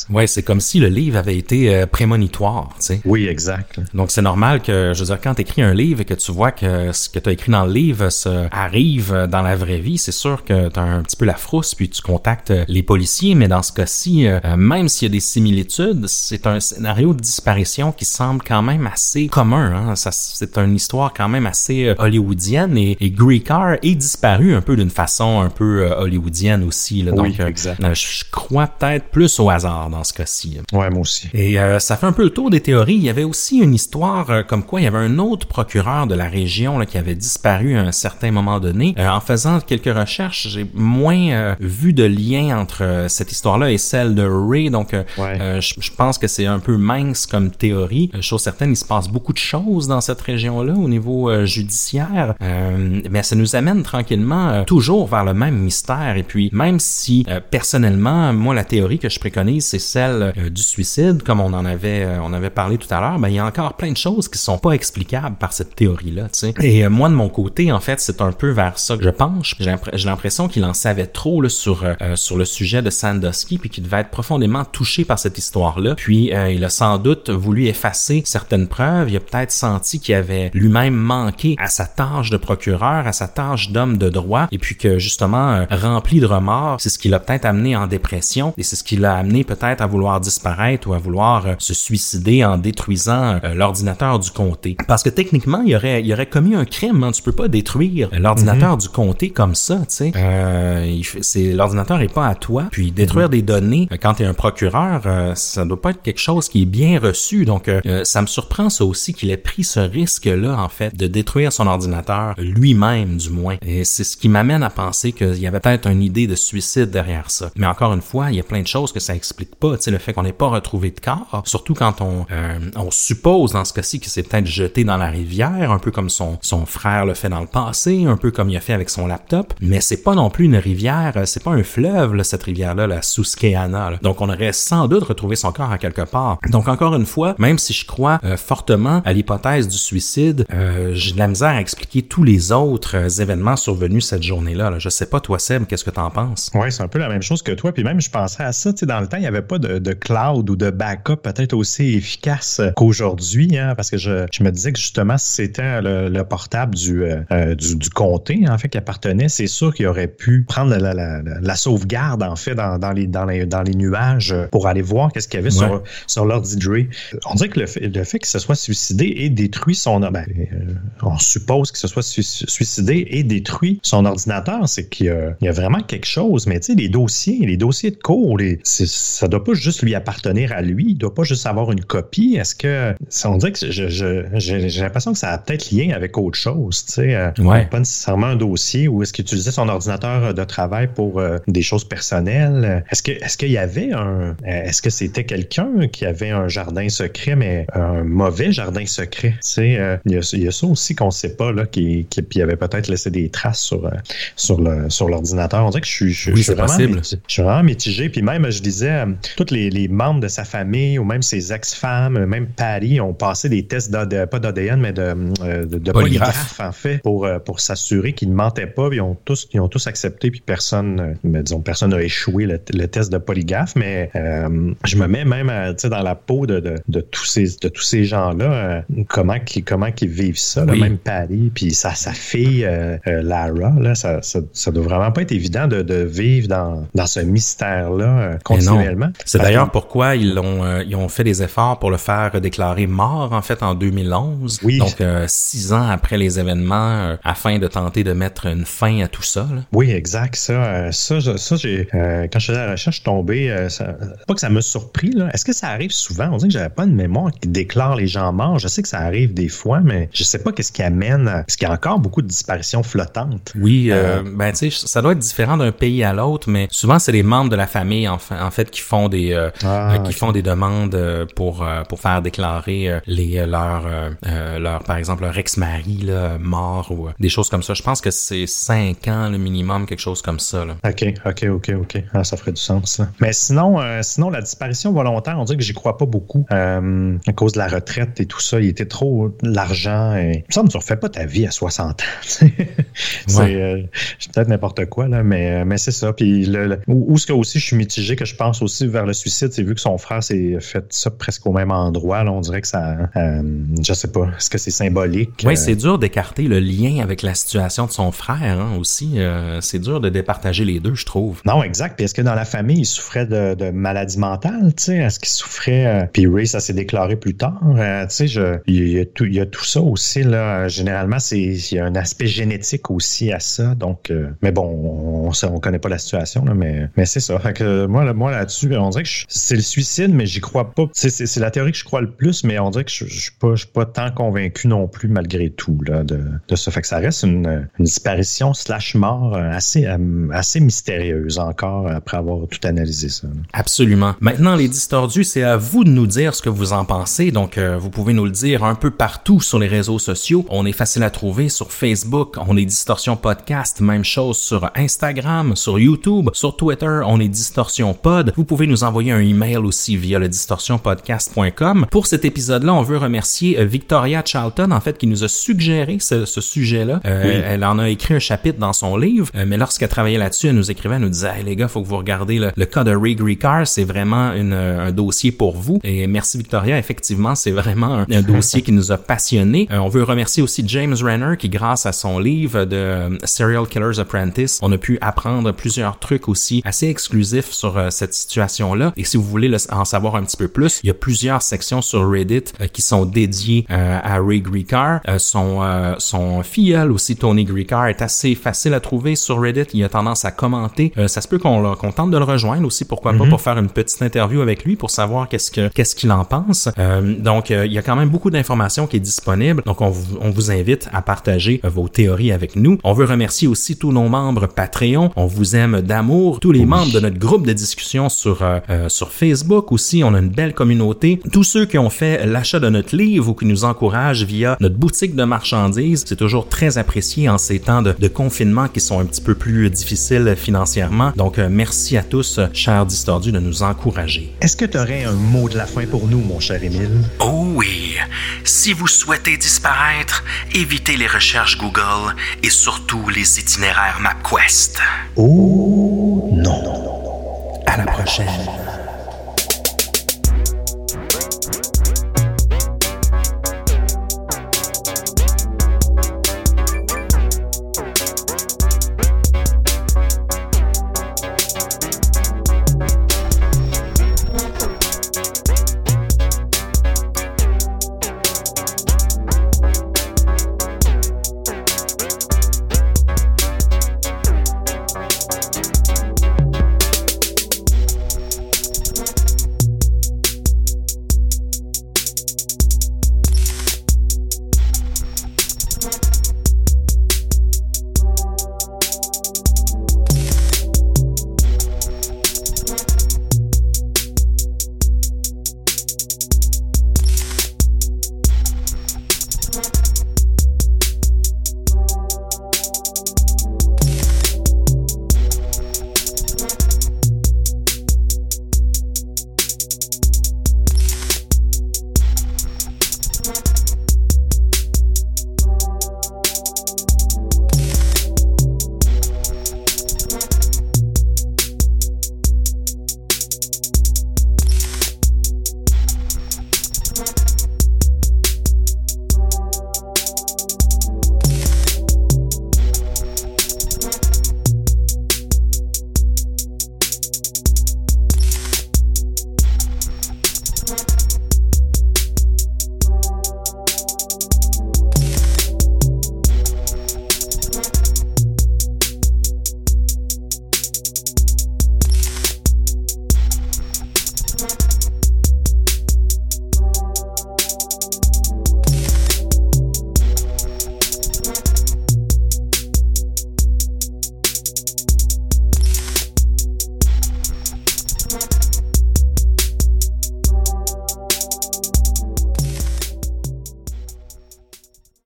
Oui, c'est comme si le livre avait été euh, prémonitoire. sais. Oui, exact. Donc c'est normal que, je veux dire, quand tu écris un livre et que tu vois que ce que tu as écrit dans le livre se arrive dans la vraie vie, c'est sûr que tu as un petit peu la frousse, puis tu contactes les policiers, mais dans ce cas-ci, euh, même s'il y a des similitudes, c'est un scénario de disparition qui semble quand même assez commun. Hein? C'est une histoire quand même assez euh, hollywoodienne et, et Greekar est disparu un peu d'une façon un peu euh, hollywoodienne aussi. Là. Donc, euh, exact. je crois peut-être plus au hasard dans ce cas-ci. Ouais, moi aussi. Et ça fait un peu le tour des théories. Il y avait aussi une histoire comme quoi il y avait un autre procureur de la région là, qui avait disparu à un certain moment donné. en faisant quelques recherches, j'ai moins vu de lien entre cette histoire-là et celle de Ray. Donc, je, je, pense que c'est un peu mince comme théorie. chose certaine, il se passe beaucoup de choses dans cette région-là au niveau euh, judiciaire, euh, mais ça nous amène tranquillement euh, toujours vers le même mystère. Et puis, même si personnellement, moi, la théorie que je préconise, c'est celle du suicide, comme on en avait, on avait parlé tout à l'heure, ben, il y a encore plein de choses qui sont pas explicables par cette théorie-là. Et moi, de mon côté, en fait, c'est un peu vers ça que je penche. J'ai l'impression qu'il en savait trop là, sur sur le sujet de Sandusky, puis qu'il devait être profondément touché par cette histoire-là. Puis, il a sans doute voulu effacer certaines preuves. Il a peut-être senti qu'il avait lui-même manqué à sa tâche de procureur, à sa tâche d'homme de droit, et puis que justement, euh, rempli de remords, c'est ce qui l'a peut-être amené en dépression, et c'est ce qui l'a amené peut-être à vouloir disparaître ou à vouloir euh, se suicider en détruisant euh, l'ordinateur du comté. Parce que techniquement, il aurait, il aurait commis un crime. Hein. Tu peux pas détruire l'ordinateur mhm. du comté comme ça, tu sais. Euh, c'est l'ordinateur est pas à toi. Puis détruire mhm. des données quand tu es un procureur, ça doit pas être quelque chose qui est bien reçu. Donc ça me surprend ça aussi qu'il ait pris ce risque-là, en fait, de détruire son ordinateur lui-même, du moins. Et c'est ce qui m'amène à penser qu'il y avait peut-être une idée de suicide derrière ça. Mais encore une fois, il y a plein de choses que ça explique pas. Tu sais, le fait qu'on n'ait pas retrouvé de corps, surtout quand on, euh, on suppose dans ce cas-ci qu'il s'est peut-être jeté dans la rivière, un peu comme son, son frère le fait dans le passé, un peu comme il a fait avec son laptop. Mais c'est pas non plus une rivière, c'est pas un fleuve, là, cette rivière-là, la Susquehanna. Donc on aurait sans doute retrouvé son corps à quelque part. Donc encore une fois, même si je crois euh, fortement à l'hypothèse du suicide, euh, j'ai de la misère à expliquer tous les autres euh, événements survenus cette journée-là. Là. Je sais pas, toi, Seb, qu'est-ce que tu en penses? Oui, c'est un peu la même chose que toi. Puis même, je pensais à ça. Dans le temps, il n'y avait pas de, cloud ou de backup peut-être aussi efficace qu'aujourd'hui, hein, parce que je, me disais que justement, si c'était le, portable du, du, comté, en fait, qui appartenait, c'est sûr qu'il aurait pu prendre la, sauvegarde, en fait, dans, les, dans, les, dans les nuages pour aller voir qu'est-ce qu'il y avait sur, sur l'ordi Dre. On dirait que le fait, le fait qu'il se soit suicidé et détruit son... Ben, euh, on suppose qu'il se soit suicidé et détruit son ordinateur, c'est qu'il y, a vraiment quelque chose. Mais tu sais, les dossiers, les dossiers de cours, les, ça doit pas juste lui appartenir à lui. Il doit pas juste avoir une copie. Est-ce que... On dirait que j'ai l'impression que ça a peut-être lien avec autre chose. Tu sais, euh, Pas nécessairement un dossier ou est-ce qu'il utilisait son ordinateur de travail pour euh, des choses personnelles. Est-ce que est-ce qu'il y avait un... Est-ce que c'était quelqu'un qui avait un jardin secret, mais un mauvais jardin secret? Tu sais, euh, il, y a, ça aussi qu'on ne sait pas, là, qui, qui, avait peut-être laissé des traces sur, sur, le, sur l'ordinateur. On dirait que je suis, je, oui, suis vraiment mitigé, je suis vraiment mitigé. Puis même, je disais, tous les, les, membres de sa famille ou même ses ex-femmes, même Patty, ont passé des tests, pas d'ADN, mais de, de, polygraphe. en fait, pour, pour s'assurer qu'ils ne mentaient pas. Ils ont tous, ils ont tous accepté, puis personne, mais disons, personne n'a échoué le, test de polygraphe. Mais je me mets même dans la peau de, de, de tous ces, de tous ces gens-là, comment, qui, comment qu'ils vivent ça, même Patty, puis sa, sa fille euh, euh, Lara, là, ça, ça, ça, doit vraiment pas être évident de, de vivre dans, dans ce mystère-là euh, continuellement. C'est d'ailleurs pourquoi ils ont, ils ont fait des efforts pour le faire déclarer mort, en fait, en 2011. Oui. Donc, six ans après les événements, afin de tenter de mettre une fin à tout ça. Là. Oui, exact. Ça, ça, ça j'ai, quand je faisais la recherche, je suis tombé, ça, pas que ça m'a surpris, là. Est-ce que ça arrive souvent? On dirait que j'avais pas une mémoire qui déclare les gens morts. Je sais que ça arrive des fois, mais je sais pas qu'est-ce qui amène, parce qu'il y a encore beaucoup de disparitions flottantes. Oui, euh, euh, ben tu sais, ça doit être différent d'un pays à l'autre, mais souvent c'est les membres de la famille en, en fait qui font des euh, ah, qui font des demandes pour pour faire déclarer les leurs leur par exemple leur ex-mari mort ou des choses comme ça. Je pense que c'est cinq ans le minimum, quelque chose comme ça. Là. Ok, ok, ok, ok. Ah, ça ferait du sens. Mais sinon, sinon la disparition volontaire, on dirait que j'y crois pas beaucoup à cause de la retraite et tout ça. Il était trop l'argent. Et... Ça me tu refais pas ta vie à 60 ans. c'est euh, peut-être n'importe quoi, là, mais, euh, mais c'est ça. Puis le, où, ce que aussi je suis mitigé, que je pense aussi vers le suicide, c'est vu que son frère s'est fait ça presque au même endroit. Là, on dirait que ça. Euh, je sais pas. Est-ce que c'est symbolique? Oui, c'est dur d'écarter le lien avec la situation de son frère hein, aussi. c'est dur de départager les deux, je trouve. Non, exact. Puis est-ce que dans la famille, il souffrait de, de maladie mentale? Est-ce qu'il souffrait. puis Ray, ça s'est déclaré plus tard. tu sais, il y, a tout, tout ça aussi. Là, généralement, c'est il y a un aspect génétique aussi à ça. Donc, euh, mais bon, on on connaît pas la situation, mais, mais c'est ça. Moi, là-dessus, on dirait que c'est le suicide, mais j'y crois pas. C'est la théorie que je crois le plus, mais on dirait que je, je suis pas, pas tant convaincu non plus malgré tout de, de ça. Fait que ça reste une, disparition slash mort assez, euh, assez mystérieuse encore après avoir tout analysé ça. Absolument. Maintenant, les distordus, c'est à vous de nous dire ce que vous en pensez. Donc, euh, vous pouvez nous le dire un peu partout sur les réseaux sociaux. On est facile à trouver sur Facebook, on est Distorsion Podcast, même chose sur Instagram, sur YouTube, sur Twitter, on est Distorsion Pod. Vous pouvez nous envoyer un email aussi via le distorsionpodcast.com. Pour cet épisode-là, on veut remercier euh, Victoria Charlton, en fait, qui nous a suggéré ce, sujet-là. Euh, elle en a écrit un chapitre dans son livre, euh, mais lorsqu'elle travaillait là-dessus, elle nous écrivait, elle nous disait, hey, les gars, faut que vous regardez le, cas de Ray Griecar, c'est vraiment un dossier pour vous. Et merci Victoria, effectivement, c'est vraiment un, un, dossier qui nous a passionnés. on veut remercier aussi James Renner qui, grâce à son livre de euh, Serial Killer's Apprentice, on a pu apprendre plusieurs trucs aussi assez exclusifs sur euh, cette situation-là. Et si vous voulez en savoir un petit peu plus, il y a plusieurs sections sur Reddit euh, qui sont dédiées à Ray Gricar. son son filleul aussi, Tony Gricar, est assez facile à trouver sur Reddit. Il a tendance à commenter. ça se peut qu'on tente de le rejoindre aussi, pourquoi pas, mm-hmm. pour faire une petite interview avec lui pour savoir qu'est-ce que qu'est-ce qu'il en pense. donc, il y a quand même beaucoup d'informations qui est disponible. Donc, on vous, on vous invite à partager vos théories avec nous. On veut remercier aussi tous nos membres Patreon. On vous aime d'amour. Tous les membres de notre groupe de discussion sur, euh, euh, sur Facebook aussi. On a une belle communauté. Tous ceux qui ont fait l'achat de notre livre ou qui nous encouragent via notre boutique de marchandises, c'est toujours très apprécié en ces temps de, de, confinement qui sont un petit peu plus difficiles financièrement. Donc, euh, merci à tous, chers distordus, de nous encourager. Est-ce que tu aurais un mot de la fin pour nous, mon cher Émile? Oh oui. Si vous souhaitez disparaître, évitez les recherches Google et surtout les itinéraires MapQuest. Oh non. À la prochaine.